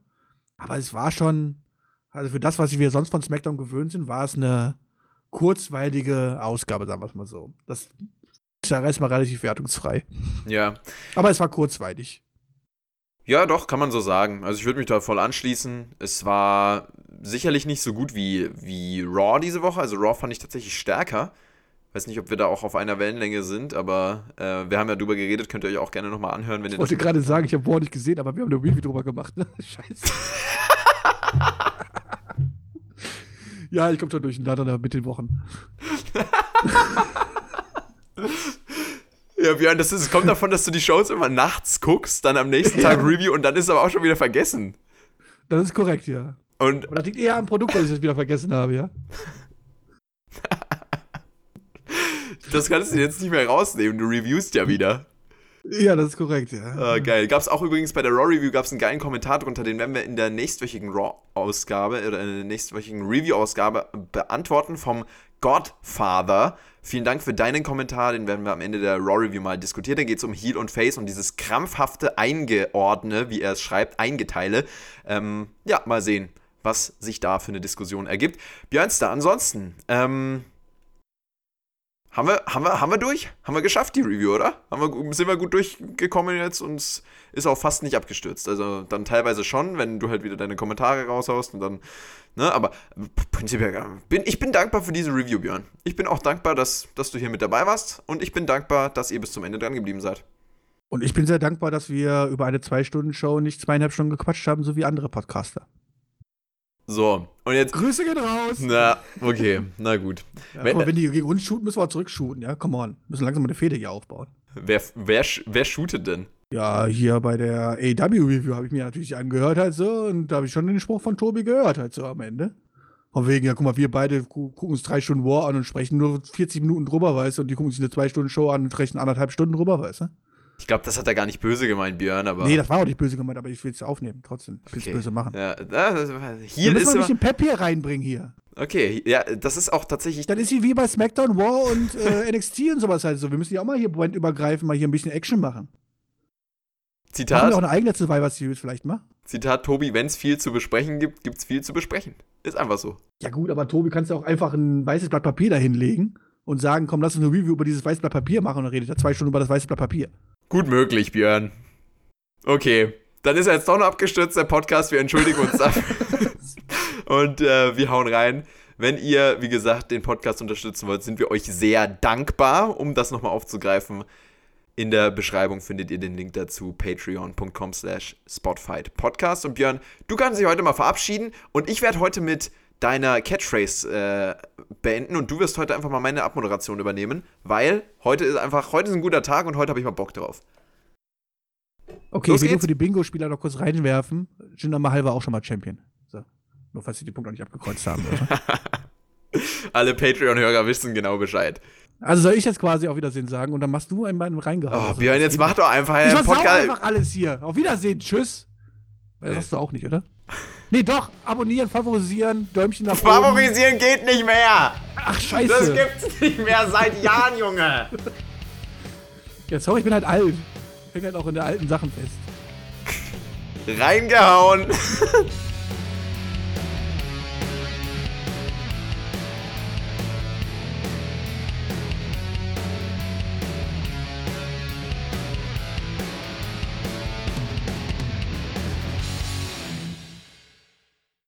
C: aber es war schon, also für das, was wir sonst von SmackDown gewöhnt sind, war es eine kurzweilige Ausgabe, sagen wir es mal so. Das der Rest war relativ wertungsfrei.
B: Ja.
C: Aber es war kurzweilig.
B: Ja, doch, kann man so sagen. Also ich würde mich da voll anschließen. Es war sicherlich nicht so gut wie, wie Raw diese Woche. Also Raw fand ich tatsächlich stärker. Weiß nicht, ob wir da auch auf einer Wellenlänge sind, aber äh, wir haben ja drüber geredet, könnt ihr euch auch gerne nochmal anhören, wenn ihr
C: Ich wollte gerade sagen, ich habe Raw nicht gesehen, aber wir haben eine Review drüber gemacht. Ne? Scheiße. ja, ich komme schon durcheinander mit den Wochen.
B: Ja, Björn, das ist, kommt davon, dass du die Shows immer nachts guckst, dann am nächsten Tag ja. Review und dann ist aber auch schon wieder vergessen.
C: Das ist korrekt, ja.
B: Und
C: aber das liegt eher am Produkt, dass ich das wieder vergessen habe, ja.
B: das kannst du jetzt nicht mehr rausnehmen, du reviewst ja wieder.
C: Ja, das ist korrekt, ja.
B: Äh, geil. Gab es auch übrigens bei der Raw-Review gab's einen geilen Kommentar drunter, den werden wir in der nächstwöchigen Raw-Ausgabe oder in der nächstwöchigen Review-Ausgabe beantworten vom Godfather. Vielen Dank für deinen Kommentar, den werden wir am Ende der Raw Review mal diskutieren. Da geht es um Heal und Face und dieses krampfhafte Eingeordne, wie er es schreibt, Eingeteile. Ähm, ja, mal sehen, was sich da für eine Diskussion ergibt. Björnster, ansonsten, ähm, haben wir, haben, wir, haben wir durch? Haben wir geschafft, die Review, oder? Haben wir, sind wir gut durchgekommen jetzt und ist auch fast nicht abgestürzt. Also dann teilweise schon, wenn du halt wieder deine Kommentare raushaust und dann, ne, aber prinzipiell, bin, ich bin dankbar für diese Review, Björn. Ich bin auch dankbar, dass, dass du hier mit dabei warst und ich bin dankbar, dass ihr bis zum Ende dran geblieben seid.
C: Und ich bin sehr dankbar, dass wir über eine Zwei-Stunden-Show nicht zweieinhalb Stunden gequatscht haben, so wie andere Podcaster.
B: So, und jetzt.
C: Grüße gehen raus!
B: Na, okay, na gut.
C: Ja,
B: Wenn-
C: aber wenn die gegen uns shooten, müssen wir auch zurückshooten, ja? Come on. Müssen langsam mal eine Fehde hier aufbauen.
B: Wer, wer, wer shootet denn?
C: Ja, hier bei der AW-Review habe ich mir natürlich angehört halt so und da habe ich schon den Spruch von Tobi gehört halt so am Ende. Von wegen, ja, guck mal, wir beide gu gucken uns drei Stunden War an und sprechen nur 40 Minuten drüber, weißt du, und die gucken sich eine Zwei-Stunden-Show an und rechnen anderthalb Stunden drüber, weißt du?
B: Ich glaube, das hat er gar nicht böse gemeint, Björn, aber.
C: Nee, das war auch nicht böse gemeint, aber ich will es aufnehmen, trotzdem. Ich will es
B: Okay.
C: böse machen.
B: Ja, das,
C: Wir
B: hier
C: müssen
B: ist
C: mal ein bisschen Pep hier reinbringen hier.
B: Okay, ja, das ist auch tatsächlich.
C: Dann ist sie wie bei SmackDown War und äh, NXT und sowas halt so. Wir müssen ja auch mal hier übergreifen, mal hier ein bisschen Action machen. Machen wir auch
B: Zitat,
C: eine eigene Survivor Series vielleicht mal?
B: Zitat Tobi, wenn es viel zu besprechen gibt, gibt es viel zu besprechen. Ist einfach so.
C: Ja gut, aber Tobi, kannst du auch einfach ein weißes Blatt Papier da hinlegen und sagen, komm, lass uns eine Review über dieses weiße Blatt Papier machen und dann redet er zwei Stunden über das weiße Blatt Papier.
B: Gut möglich, Björn. Okay, dann ist er jetzt doch noch abgestürzt, der Podcast. Wir entschuldigen uns dafür. Und äh, wir hauen rein. Wenn ihr, wie gesagt, den Podcast unterstützen wollt, sind wir euch sehr dankbar. Um das nochmal aufzugreifen, in der Beschreibung findet ihr den Link dazu, patreon.com slash spotfightpodcast. Und Björn, du kannst dich heute mal verabschieden und ich werde heute mit deiner Catchphrase äh, beenden und du wirst heute einfach mal meine Abmoderation übernehmen, weil heute ist einfach, heute ist ein guter Tag und heute habe ich mal Bock drauf.
C: Okay,
B: Los
C: ich will nur
B: geht's.
C: für die Bingo-Spieler noch kurz reinwerfen. Jinder Mahal war auch schon mal Champion. So. Nur falls sie die Punkte noch nicht abgekreuzt haben.
B: Alle Patreon-Hörer wissen genau Bescheid.
C: also soll ich jetzt quasi auf Wiedersehen sagen und dann machst du einen Bein reingehauen.
B: Oh,
C: Also,
B: Björn, jetzt mach doch einfach
C: Ich
B: einen
C: versau
B: Podcast.
C: einfach alles hier. Auf Wiedersehen. Tschüss. Das
B: Nee.
C: hast du auch nicht, oder? Nee, doch. Abonnieren, favorisieren, Däumchen nach oben.
B: Favorisieren geht nicht mehr.
C: Ach,
B: Das
C: scheiße.
B: gibt's nicht mehr seit Jahren, Junge.
C: Ja, sorry, ich bin halt alt. Ich häng halt auch in der alten Sachen fest.
B: Reingehauen.